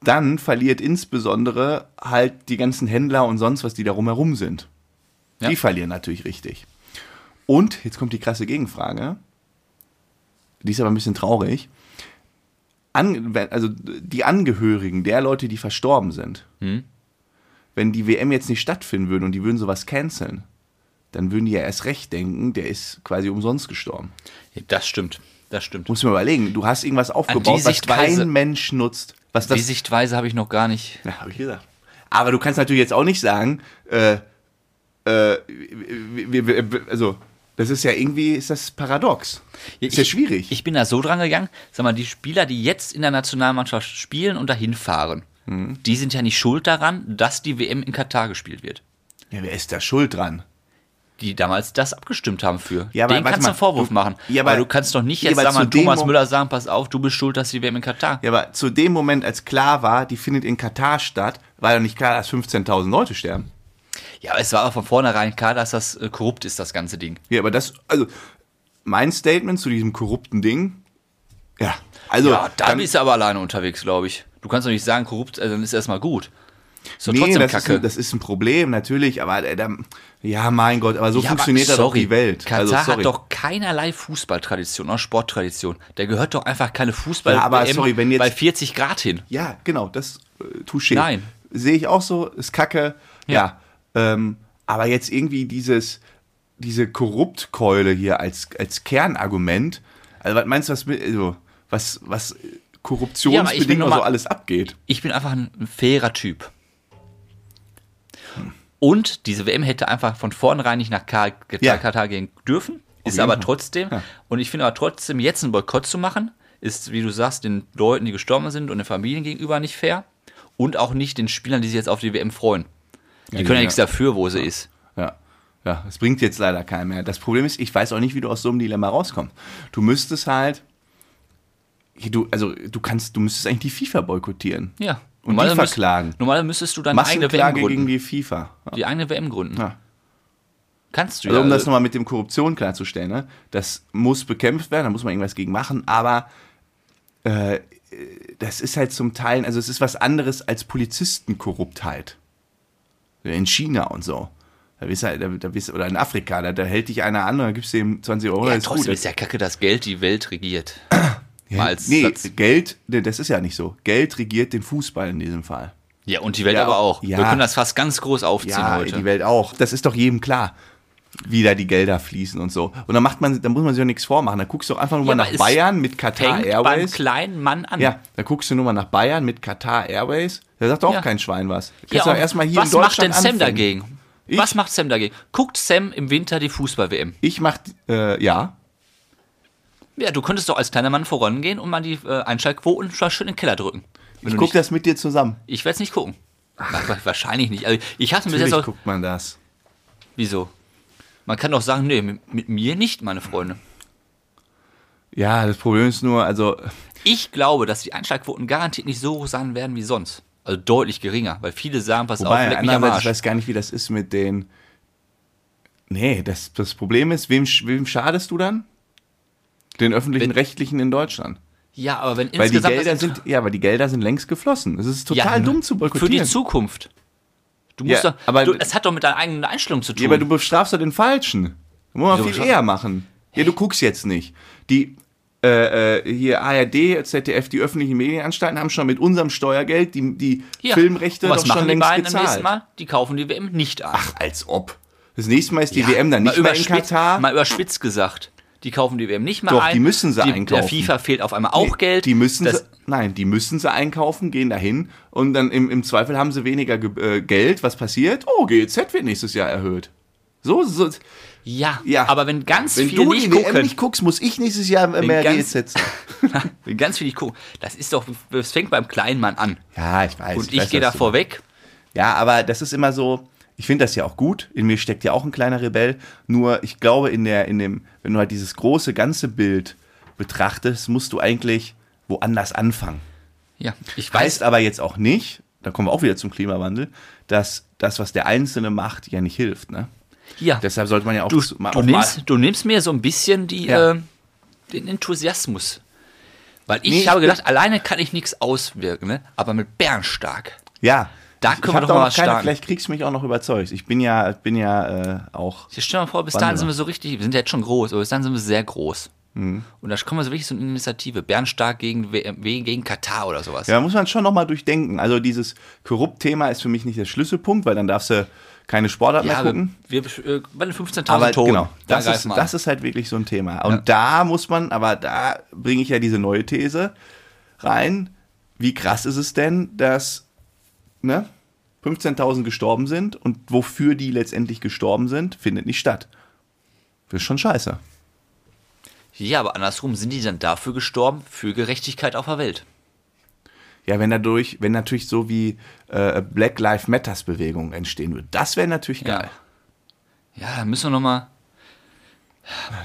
dann verliert insbesondere halt die ganzen Händler und sonst was, die da rumherum sind. Ja. Die verlieren natürlich richtig. Und, jetzt kommt die krasse Gegenfrage. Die ist aber ein bisschen traurig. An, also die Angehörigen der Leute, die verstorben sind, Hm? wenn die WM jetzt nicht stattfinden würde und die würden sowas canceln, dann würden die ja erst recht denken, der ist quasi umsonst gestorben. Ja, das stimmt. Das stimmt. Muss man überlegen, du hast irgendwas aufgebaut, was kein Mensch nutzt. Was Die das, Sichtweise habe ich noch gar nicht. ja, habe ich gesagt. Aber du kannst natürlich jetzt auch nicht sagen, äh, äh, also das ist ja irgendwie, ist das paradox. Ist ja Ich- schwierig. Ich bin da so dran gegangen, sag mal, die Spieler, die jetzt in der Nationalmannschaft spielen und dahin fahren, Mhm. die sind ja nicht schuld daran, dass die WM in Katar gespielt wird. ja, wer ist da schuld dran? Die damals das abgestimmt haben für. Ja, aber Den kannst du einen Vorwurf du- machen. ja, aber, aber- du kannst doch nicht ja, jetzt aber sagen, Thomas Mo- Müller sagen, pass auf, du bist schuld, dass die WM in Katar. Ja, aber zu dem Moment, als klar war, die findet in Katar statt, war ja nicht klar, dass 15.000 Leute sterben. Ja, aber es war auch von vornherein klar, dass das äh, korrupt ist, das ganze Ding. Ja, aber das, also mein Statement zu diesem korrupten Ding, ja, also Ja, da dann- bist du aber alleine unterwegs, glaube ich. Du kannst doch nicht sagen, korrupt, also dann ist erstmal gut. Doch nee, trotzdem das Kacke. ist, ein, das ist ein Problem, natürlich, aber äh, da, ja, mein Gott, aber so Ja, funktioniert aber da doch sorry, die Welt. Katar also, sorry. hat doch keinerlei Fußballtradition oder Sporttradition. Der gehört doch einfach keine fußball Ja, aber sorry, wenn jetzt- bei 40 Grad hin. Ja, genau, das äh, touché. Nein. Sehe ich auch so, ist kacke. Ja. ähm, aber jetzt irgendwie dieses, diese Korruptkeule hier als, als Kernargument, also was meinst du, was, also, was, was äh, Ja, korruptionsbedingt noch und so mal- alles abgeht? Ich bin einfach ein fairer Typ. Und diese WM hätte einfach von vornherein nicht nach Ka- Katar, Ja. Katar gehen dürfen. Ist aber trotzdem. Ja. Und ich finde aber trotzdem, jetzt einen Boykott zu machen, ist, wie du sagst, den Leuten, die gestorben sind und den Familien gegenüber nicht fair. Und auch nicht den Spielern, die sich jetzt auf die WM freuen. Die können ja, ja. nichts dafür, wo sie ist. Ja. Ja, das bringt jetzt leider keinen mehr. Das Problem ist, ich weiß auch nicht, wie du aus so einem Dilemma rauskommst. Du müsstest halt, du, also du kannst, du müsstest eigentlich die FIFA boykottieren. Ja. Und die müsst- verklagen. Normalerweise müsstest du deine eigene WM gründen. gegen die FIFA. Ja. die eigene WM gründen. Ja. Kannst du Also ja. um das nochmal mit dem Korruption klarzustellen, ne? das muss bekämpft werden, da muss man irgendwas gegen machen, aber äh, das ist halt zum Teil, also es ist was anderes als Polizistenkorruptheit. In China und so. Da bist du, halt- da, da bist, oder in Afrika, da, da hält dich einer an und dann gibst du ihm 20 Euro, ja, ist trotzdem gut. ist ja kacke, dass Geld die Welt regiert. <clears throat> Ja, Mal als nee, Satz. Geld, nee, das ist ja nicht so. Geld regiert den Fußball in diesem Fall. Ja, und die Welt Ja, aber auch. ja. Wir können das fast ganz groß aufziehen Ja, heute. die Welt auch. Das ist doch jedem klar, wie da die Gelder fließen und so. Und dann macht man, da muss man sich auch nichts vormachen. Da guckst du doch einfach nur Ja, mal nach Bayern mit Qatar Fängt beim Airways. kleinen Mann an. Ja, da guckst du nur mal nach Bayern mit Qatar Airways. Da sagt doch auch Ja. kein Schwein was. Ja, kannst du doch erstmal hier was in macht Deutschland denn Sam anfangen. dagegen? Ich? Was macht Sam dagegen? Guckt Sam im Winter die Fußball-WM? Ich mach, äh, ja. Ja, du könntest doch als kleiner Mann vorangehen und mal die äh, Einschaltquoten schon schön in den Keller drücken. Wenn Ich guck nicht, das mit dir zusammen. ich werde es nicht gucken. Wa- Wahrscheinlich nicht. Also ich hatte mir Natürlich auch. guckt man das. Wieso? Man kann doch sagen, nee, mit, mir nicht, meine Freunde. Ja, das Problem ist nur, also, Ich glaube, dass die Einschaltquoten garantiert nicht so hoch sein werden wie sonst. Also deutlich geringer, weil viele sagen, pass auf, wobei, leck mich am andererseits, ich Arsch. weiß gar nicht, wie das ist mit den. Nee, das, das Problem ist, wem, wem schadest du dann? Den öffentlichen Wenn- Rechtlichen in Deutschland. Ja, aber wenn Weil die insgesamt Gelder das sind, ja, aber die Gelder sind längst geflossen. Es ist total Ja, dumm zu für boykottieren. die Zukunft. Du musst Ja, doch, aber- du, es hat doch mit deiner eigenen Einstellung zu tun. Ja, aber du bestrafst doch den Falschen. Da muss man viel eher machen. Ja, du guckst jetzt nicht. Die äh, äh, hier ARD, ZDF, die öffentlichen Medienanstalten haben schon mit unserem Steuergeld die, die Ja. Filmrechte doch machen schon die längst nächsten gezahlt. Mal? Die kaufen die WM nicht an. Ach, als ob. Das nächste Mal ist die Ja, WM dann nicht mehr in Katar. Mal überspitzt gesagt. Die kaufen die WM nicht mehr Doch, ein. die müssen sie die, einkaufen. Der FIFA fehlt auf einmal auch Nee, Geld. Die müssen sie, nein, die müssen sie einkaufen, gehen dahin und dann im, im Zweifel haben sie weniger Ge- äh, Geld. Was passiert? Oh, GEZ wird nächstes Jahr erhöht. So, so. ja, Ja. aber wenn ganz Wenn viele du nicht die WM gucken, nicht guckst, muss ich nächstes Jahr mehr ganz- GEZ <laughs> zahlen. wenn ganz viele nicht gucken, das ist doch, das fängt beim kleinen Mann an. Ja, ich weiß. Und ich, weiß, gehe da vorweg. Ja, aber das ist immer so, ich finde das ja auch gut. In mir steckt ja auch ein kleiner Rebell. Nur ich glaube, in der, in dem, wenn du halt dieses große ganze Bild betrachtest, musst du eigentlich woanders anfangen. Ja, ich weiß, Heißt aber jetzt auch nicht, da kommen wir auch wieder zum Klimawandel, dass das, was der Einzelne macht, ja nicht hilft. Ne? ja, Deshalb sollte man ja auch du, mal, du, auch nimmst, du nimmst mir so ein bisschen die, Ja. äh, den Enthusiasmus. Weil ich Nee, habe gedacht, alleine kann ich nichts auswirken, ne? aber mit Bärenstark. ja. Da Ich- können ich wir doch da mal was keine, starten. Vielleicht kriegst du mich auch noch überzeugt. Ich bin ja, bin ja äh, auch. Jetzt stell dir mal vor, bis dahin sind wir so richtig, wir sind ja jetzt schon groß, aber bis dahin sind wir sehr groß. Mhm. Und da kommen wir so wirklich so eine Initiative. Bärenstark gegen, WM gegen Katar oder sowas. Ja, muss man schon nochmal durchdenken. Also dieses Korrupt-Thema ist für mich nicht der Schlüsselpunkt, weil dann darfst du keine Sportart mehr Ja, gucken. wir, wir äh, bei den 15.000 Aber Toten, genau, da das, ist, das ist halt wirklich so ein Thema. Und da muss man, aber da bringe ich ja diese neue These rein. Wie krass ist es denn, dass ne, 15.000 gestorben sind und wofür die letztendlich gestorben sind, findet nicht statt. Das ist schon scheiße. Ja, aber andersrum sind die dann dafür gestorben, für Gerechtigkeit auf der Welt. Ja, wenn dadurch, wenn natürlich so wie äh, Black Lives Matters Bewegung entstehen würde, das wäre natürlich Ja. geil. Ja, da müssen wir nochmal.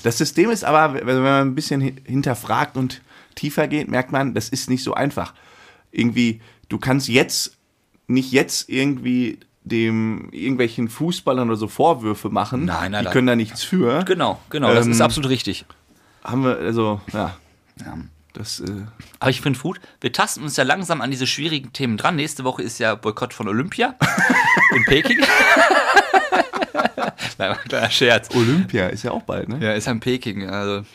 Das System ist aber, wenn man ein bisschen hi- hinterfragt und tiefer geht, merkt man, das ist nicht so einfach. Irgendwie, du kannst jetzt nicht jetzt irgendwie dem irgendwelchen Fußballern oder so Vorwürfe machen. Nein, nein, Die nein. können da nichts für. Genau, genau, das Ähm, ist absolut richtig. Haben wir, also, ja, Ja. das, äh, Aber ich finde gut, wir tasten uns ja langsam an diese schwierigen Themen dran. Nächste Woche ist ja Boykott von Olympia <laughs> in Peking. <laughs> Nein, kleiner Scherz. Olympia ist ja auch bald, ne? Ja, ist ja in Peking. Also,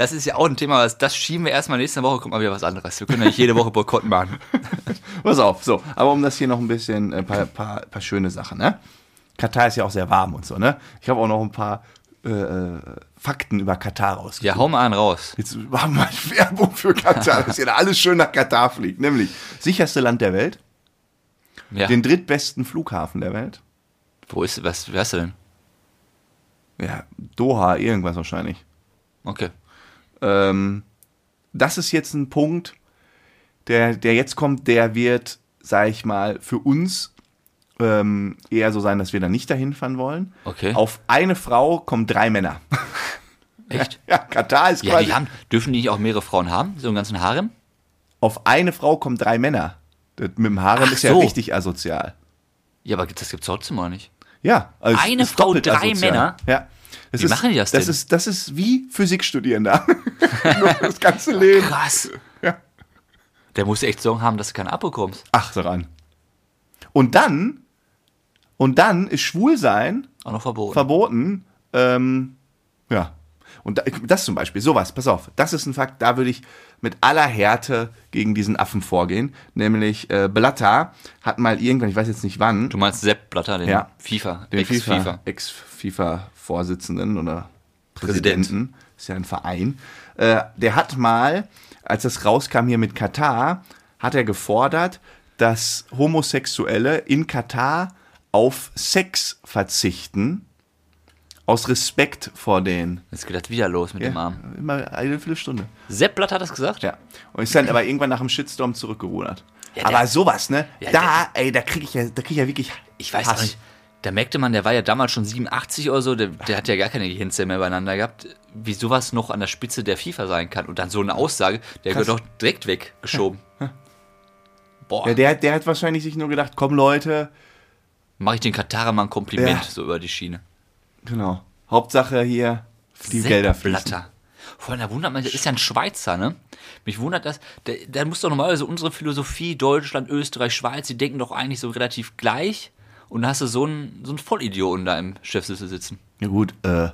das ist ja auch ein Thema, das, das schieben wir erstmal nächste Woche, kommt mal wieder was anderes. Wir können ja nicht jede Woche Boykott machen. <laughs> Pass auf, so. Aber um das hier noch ein bisschen, ein paar, paar, paar schöne Sachen, ne? Katar ist ja auch sehr warm und so, ne? Ich habe auch noch ein paar äh, äh, Fakten über Katar rausgesucht. Ja, hau mal einen raus. Jetzt machen wir <laughs> Werbung für Katar, dass ihr da alles schön nach Katar fliegt. Nämlich, sicherste Land der Welt, Ja. den drittbesten Flughafen der Welt. Wo ist, was, wer ist denn? Ja, Doha, irgendwas wahrscheinlich. Okay. Ähm, das ist jetzt ein Punkt, der, der jetzt kommt, der wird, sag ich mal, für uns ähm, eher so sein, dass wir da nicht dahin fahren wollen. Okay. Auf eine Frau kommen drei Männer. <laughs> Echt? Ja, Katar ist Ja, quasi. die haben, dürfen die nicht auch mehrere Frauen haben? So einen ganzen Harem? auf eine Frau kommen drei Männer. Das mit dem Harem Ach ist ja so. richtig asozial. Ja, aber das gibt's trotzdem mal nicht. Ja, also es Eine Frau, drei Männer? Ja. Das Wie ist, machen die das das denn? Ist, das ist wie Physikstudierender. <laughs> Das ganze Leben. Krass. Ja. Der muss echt Sorgen haben, dass du kein Abo kommst. Ach, so ran. Und dann, und dann ist Schwulsein Auch noch verboten. verboten. Ähm, ja. Und da, das zum Beispiel, sowas, pass auf, das ist ein Fakt, da würde ich mit aller Härte gegen diesen Affen vorgehen. Nämlich äh, Blatter hat mal irgendwann, ich weiß jetzt nicht wann, Du meinst Sepp Blatter, den Ja. FIFA, den Ex-FIFA. FIFA, Ex-FIFA-Vorsitzenden oder Präsidenten, ist ja ein Verein, äh, der hat mal, als das rauskam hier mit Katar, hat er gefordert, dass Homosexuelle in Katar auf Sex verzichten, aus Respekt vor den. Jetzt geht das wieder los mit dem Arm. immer eine Viertelstunde. Sepp Blatter hat das gesagt? Ja. Und ist dann aber irgendwann nach dem Shitstorm zurückgerudert. Ja, der- aber sowas, ne? Ja, da, ey, da kriege ich ja, da krieg ich ja wirklich. Ich weiß Hass. nicht. Da merkte man, der war ja damals schon 87 oder so, der, der hat ja gar keine Gehirnzellen mehr beieinander gehabt, wie sowas noch an der Spitze der FIFA sein kann. Und dann so eine Aussage, der Krass. wird doch direkt weggeschoben. <laughs> Boah, Ja, der, der hat wahrscheinlich sich nur gedacht, komm Leute, mache ich den Katarer mal ein Kompliment, Ja. so über die Schiene. genau. Hauptsache hier die Gelder fließen. Vor allem, da wundert man, der ist ja ein Schweizer, ne? Mich wundert das, der, der muss doch normalerweise unsere Philosophie, Deutschland, Österreich, Schweiz, die denken doch eigentlich so relativ gleich. Und dann hast du so einen, so einen Vollidioten da im Chefsitze sitzen. Ja gut, äh,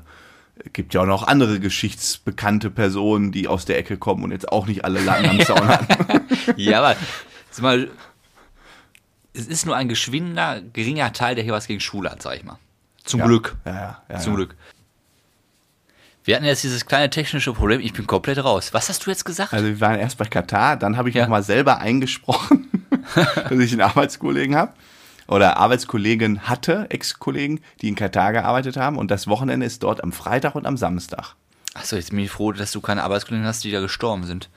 gibt ja auch noch andere geschichtsbekannte Personen, die aus der Ecke kommen und jetzt auch nicht alle Latten am <laughs> Zaun haben. Ja, aber sag mal, es ist nur ein geschwindender, geringer Teil, der hier was gegen Schule hat, sag ich mal. Zum Glück. Ja, ja, ja. Zum ja. Glück. Wir hatten jetzt dieses kleine technische Problem, ich bin komplett raus. Was hast du jetzt gesagt? Also wir waren erst bei Katar, dann habe ich Ja. noch mal selber eingesprochen, <laughs> dass ich einen Arbeitskollegen habe oder Arbeitskollegen hatte, Ex-Kollegen, die in Katar gearbeitet haben und das Wochenende ist dort am Freitag und am Samstag. Achso, jetzt bin ich froh, dass du keine Arbeitskollegen hast, die da gestorben sind.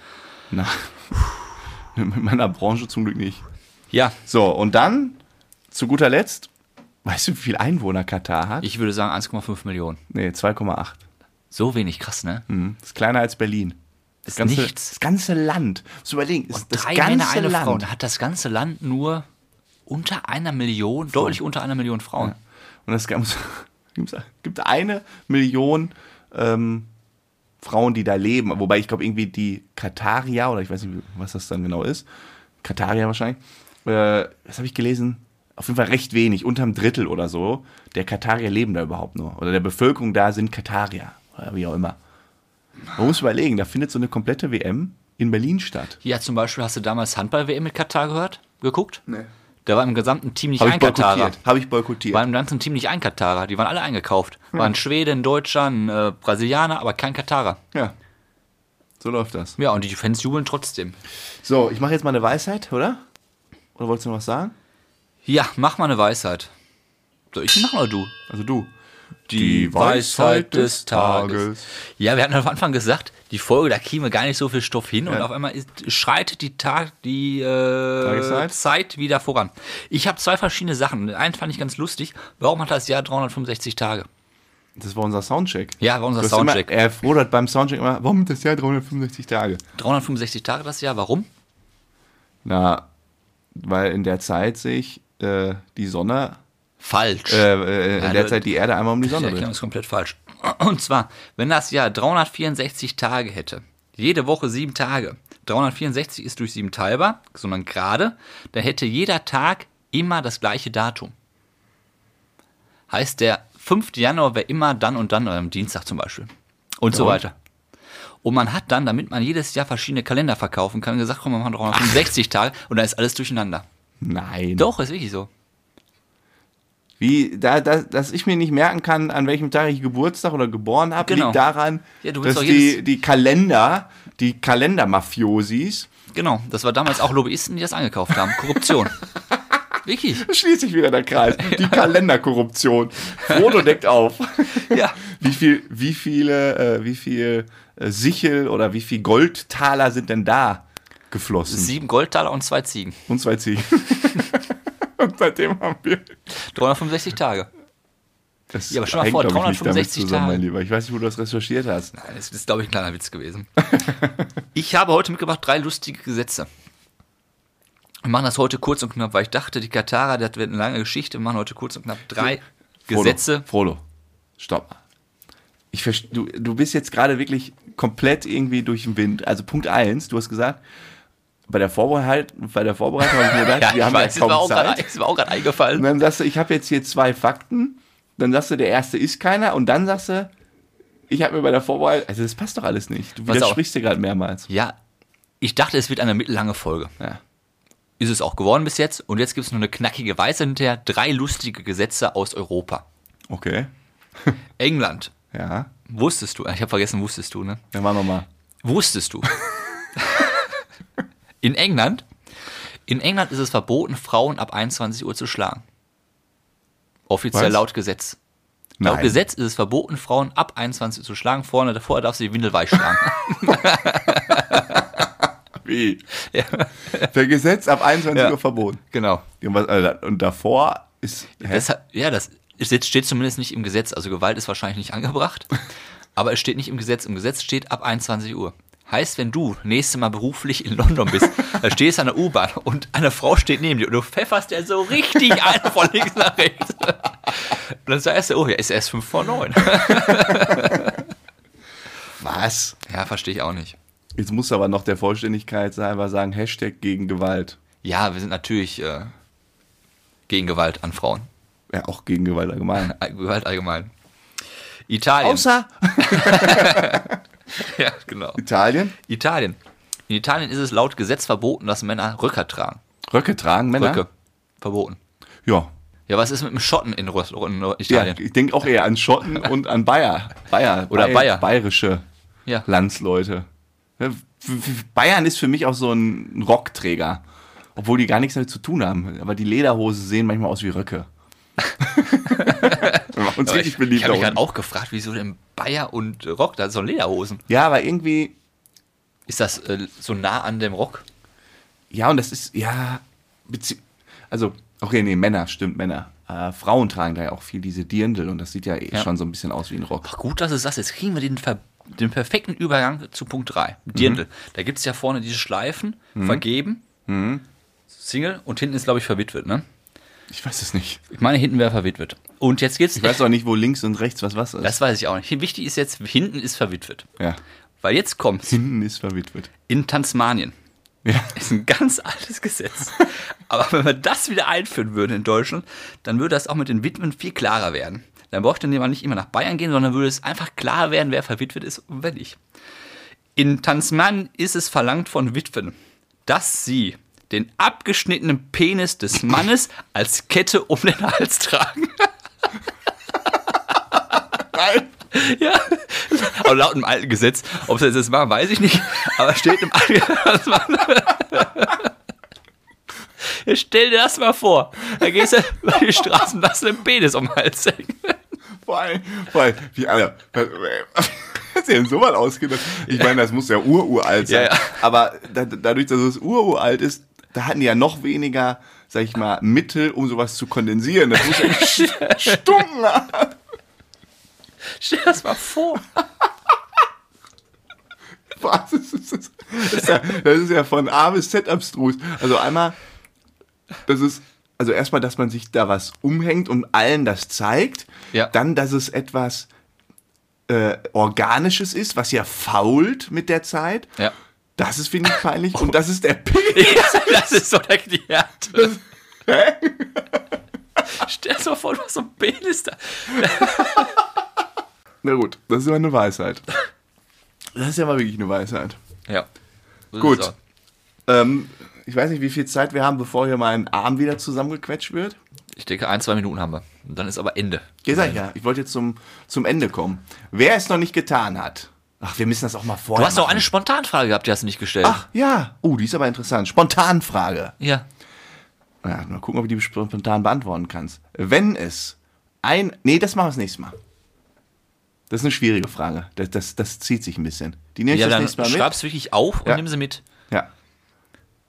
Na, <laughs> mit meiner Branche zum Glück nicht. Ja, So, und dann zu guter Letzt, weißt du, wie viel Einwohner Katar hat? ich würde sagen 1,5 Millionen. nee, 2,8. So wenig, krass, ne? Mhm. Ist kleiner als Berlin. Das Ist ganze, nichts. Das ganze Land. Muss überlegen, ist das Drei ganze Männer, eine Land. Frau. Hat das ganze Land nur unter einer Million, deutlich unter einer Million Frauen. Und es <laughs> gibt, eine Million ähm, Frauen, die da leben. Wobei ich glaube, irgendwie die Katarier, oder ich weiß nicht, was das dann genau ist, Katarier wahrscheinlich, äh, das habe ich gelesen, auf jeden Fall recht wenig, unter einem Drittel oder so, der Katarier leben da überhaupt nur. Oder der Bevölkerung da sind Katarier, oder wie auch immer. Man muss überlegen, da findet so eine komplette WM in Berlin statt. Ja, zum Beispiel hast du damals Handball-WM mit Katar gehört? Geguckt? Nee. Da war im gesamten Team nicht ich ein Katarer. Habe ich boykottiert. War im ganzen Team nicht ein Katarer. Die waren alle eingekauft. Waren Schwede, ein Deutscher, ein äh, Brasilianer, aber kein Katarer. ja. So läuft das. Ja, und die Fans jubeln trotzdem. So, ich mache jetzt mal eine Weisheit, oder? Oder wolltest du noch was sagen? Ja, mach mal eine Weisheit. Soll ich die machen oder du? Also du. Die Weisheit des Tages. Ja, wir hatten am Anfang gesagt, die Folge, da käme gar nicht so viel Stoff hin und Ja. auf einmal ist, schreitet die, Tag, die äh? Zeit wieder voran. Ich habe zwei verschiedene Sachen. Einen fand ich ganz lustig. Warum hat das Jahr 365 Tage? Das war unser Soundcheck. Ja, war unser Du Soundcheck. Immer, er fordert beim Soundcheck immer, warum das Jahr 365 Tage? 365 Tage das Jahr, warum? Na, weil in der Zeit sich äh, die Sonne, Falsch. äh, äh, in Ja, der Zeit die Erde einmal um die Die Sonne Erklärung dreht. ist komplett falsch. <clears throat> Und zwar, wenn das Jahr 364 Tage hätte, jede Woche sieben Tage, 364 ist durch sieben teilbar, sondern gerade, dann hätte jeder Tag immer das gleiche Datum. Heißt, der 5. Januar wäre immer dann und dann, oder am Dienstag zum Beispiel. Und so und? weiter. Und man hat dann, damit man jedes Jahr verschiedene Kalender verkaufen kann, gesagt, komm, wir machen 365 Tage und dann ist alles durcheinander. Nein. Doch, ist wirklich so. Wie, da, da, dass ich mir nicht merken kann, an welchem Tag ich Geburtstag oder geboren habe, Genau. liegt daran, Ja, dass die, die Kalender, die Kalendermafiosis, Genau, das war damals auch Lobbyisten, die das angekauft haben. Korruption. <laughs> Wirklich. schließt sich wieder der Kreis, die <laughs> Kalenderkorruption. Frodo deckt auf. Ja. Wie viel, wie viele, äh, wie viel äh, Sichel oder wie viel Goldtaler sind denn da geflossen? Sieben Goldtaler und zwei Ziegen. Und zwei Ziegen. <laughs> Und seitdem haben wir. 365 Tage. Das Ja, aber stell mal vor, glaub ich, nicht damit 365 zusammen, mein Tage. Lieber. Ich weiß nicht, wo du das recherchiert hast. Nein, Das ist, glaube ich, ein kleiner Witz gewesen. <laughs> ich habe heute mitgebracht drei lustige Gesetze. Wir machen das heute kurz und knapp, weil ich dachte, die Katarer, das wird eine lange Geschichte. Wir machen heute kurz und knapp drei Frodo, Gesetze. Frodo, stopp. Ich du, du bist jetzt gerade wirklich komplett irgendwie durch den Wind. Also Punkt eins, du hast gesagt, bei der, Vorbereit bei der Vorbereitung habe ich mir gedacht, <laughs> Ja, wir ich haben weiß, ja kaum auch gerade Zeit. ist mir auch gerade Und eingefallen. dann sagst du, ich habe jetzt hier zwei Fakten. Dann sagst du, der erste ist keiner. Und dann sagst du, ich habe mir bei der Vorbereitung, also das passt doch alles nicht. Du widersprichst dir gerade mehrmals. Ja, ich dachte, es wird eine mittellange Folge. Ja. Ist es auch geworden bis jetzt. Und jetzt gibt es nur eine knackige Weise hinterher. Drei lustige Gesetze aus Europa. Okay. <laughs> England. Ja. Wusstest du? Ich habe vergessen, wusstest du, ne? Dann machen wir mal. Wusstest du? <laughs> In England? In England ist es verboten, Frauen ab 21 Uhr zu schlagen. Offiziell Was? laut Gesetz. Laut Nein. Gesetz ist es verboten, Frauen ab 21 Uhr zu schlagen. Vorne davor darfst du die Windel weich schlagen. <laughs> Wie? ja, Per Gesetz ab 21 Ja. Uhr verboten. genau. Und, also, und davor ist. Deshalb, ja, das ist, steht zumindest nicht im Gesetz. Also Gewalt ist wahrscheinlich nicht angebracht. aber es steht nicht im Gesetz. Im Gesetz steht ab 21 Uhr. Heißt, wenn du nächste Mal beruflich in London bist, <laughs> da stehst du an der U-Bahn und eine Frau steht neben dir und du pfefferst der so richtig <laughs> ein von links nach rechts. Und dann sagst du, oh, ja, ist erst 5 vor 9. <laughs> Was? Ja, verstehe ich auch nicht. Jetzt muss aber noch der Vollständigkeit halber sagen, Hashtag gegen Gewalt. Ja, wir sind natürlich äh, gegen Gewalt an Frauen. Ja, auch gegen Gewalt allgemein. Gewalt allgemein. Italien. Außer <laughs> ja, genau. Italien. Italien. In Italien ist es laut Gesetz verboten, dass Männer Röcker tragen. Röcke tragen Männer. Röcke. Verboten. Ja. Ja, was ist mit dem Schotten in, Russ in ja Italien? ich denke auch eher an Schotten <laughs> und an Bayer. Bayer. Oder Bayer. Bayerische Ja. Landsleute. Bayern ist für mich auch so ein Rockträger. Obwohl die gar nichts damit zu tun haben. Aber die Lederhose sehen manchmal aus wie Röcke. <laughs> Uns richtig ich beliebt ich habe mich gerade unten. auch gefragt, wieso denn Bayer und Rock, da so Lederhosen. Ja, aber irgendwie, Ist das äh, so nah an dem Rock? ja, und das ist, ja, also, okay, nee, Männer, stimmt, Männer. Äh, Frauen tragen da ja auch viel diese Dirndl und das sieht ja eh Ja. schon so ein bisschen aus wie ein Rock. Ach gut, dass es das ist. Jetzt kriegen wir den, ver den perfekten Übergang zu Punkt 3. Dirndl. Da gibt es ja vorne diese Schleifen, vergeben, Single und hinten ist, glaube ich, verwitwet, ne? Ich weiß es nicht. Ich meine, hinten wäre verwitwet. Und jetzt geht's. Ich weiß auch nicht, wo links und rechts was was ist. das weiß ich auch nicht. Wichtig ist jetzt, hinten ist verwitwet. ja. Weil jetzt kommt's. Hinten ist verwitwet. In Tasmanien. Ja. Ist ein ganz altes Gesetz. Aber wenn wir das wieder einführen würden in Deutschland, dann würde das auch mit den Witwen viel klarer werden. Dann bräuchte man nicht immer nach Bayern gehen, sondern würde es einfach klar werden, wer verwitwet ist und wer nicht. In Tasmanien ist es verlangt von Witwen, dass sie den abgeschnittenen Penis des Mannes als Kette um den Hals tragen. Nein. Ja, aber laut dem alten Gesetz, ob sie das jetzt machen, weiß ich nicht, aber steht im alten Gesetz. Ja, stell dir das mal vor. Da gehst du über die Straßen, lass einen Penis um den Hals hängen. Vor allem, vor allem, wie alle. Was denn so mal ausgedacht? Ich meine, das muss ja ururalt sein. Ja, ja. Aber da, dadurch, dass es ururalt ist, da hatten die ja noch weniger, sag ich mal, Mittel, um sowas zu kondensieren. Das muss ja st- <laughs> stunken haben. Stell dir das mal vor. Was ist das? Das ist, ja, das ist ja von A bis Z abstrus. Also einmal, das ist, also erstmal, dass man sich da was umhängt und allen das zeigt. Ja. Dann, dass es etwas äh, Organisches ist, was ja fault mit der Zeit. Ja. Das ist, finde ich, peinlich. Und das ist der Penis. <laughs> ja das ist so erklärt. <laughs> Stell dir mal vor, du hast so einen Penis da. <laughs> Na gut, das ist aber eine Weisheit. Das ist ja mal wirklich eine Weisheit. Ja. So Gut. Ähm, ich weiß nicht, wie viel Zeit wir haben, bevor hier mein Arm wieder zusammengequetscht wird. Ich denke, ein, zwei Minuten haben wir. Und dann ist aber Ende. Ja, sag ich ja. Ich wollte jetzt zum, zum Ende kommen. Wer es noch nicht getan hat. Ach, wir müssen das auch mal Du vorher hast noch machen. eine Spontanfrage gehabt, die hast du nicht gestellt. Ach, ja. Oh, die ist aber interessant. Spontanfrage. Ja. Ja, mal gucken, ob du die spontan beantworten kannst. Wenn es ein... Nee, das machen wir das nächste Mal. Das ist eine schwierige Frage. Das, das, das zieht sich ein bisschen. Die nehme ich Ja, das nächste Mal mit. schreib's wirklich auf und Ja. nimm sie mit. Ja.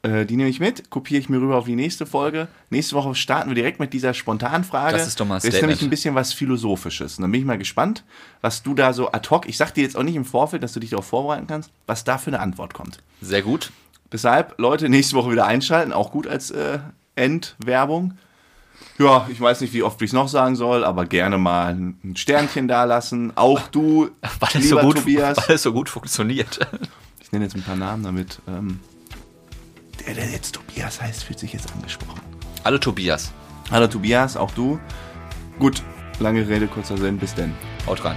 Äh, die nehme ich mit, kopiere ich mir rüber auf die nächste Folge. Nächste Woche starten wir direkt mit dieser Spontanfrage. Das ist doch mal ein Das ist nämlich ein bisschen was Philosophisches. Und dann bin ich mal gespannt, was du da so ad hoc, ich sag dir jetzt auch nicht im Vorfeld, dass du dich darauf vorbereiten kannst, was da für eine Antwort kommt. Sehr gut. Deshalb, Leute, nächste Woche wieder einschalten, auch gut als äh, Endwerbung. Ja, ich weiß nicht, wie oft ich es noch sagen soll, aber gerne mal ein Sternchen da lassen. Auch du, <laughs> Weil es so lieber gut, Tobias. weil es so gut funktioniert. Ich nenne jetzt ein paar Namen, damit ähm, der, der jetzt Tobias heißt, fühlt sich jetzt angesprochen. Hallo Tobias. Hallo Tobias, auch du. Gut, lange Rede, kurzer Sinn, bis denn. Haut rein.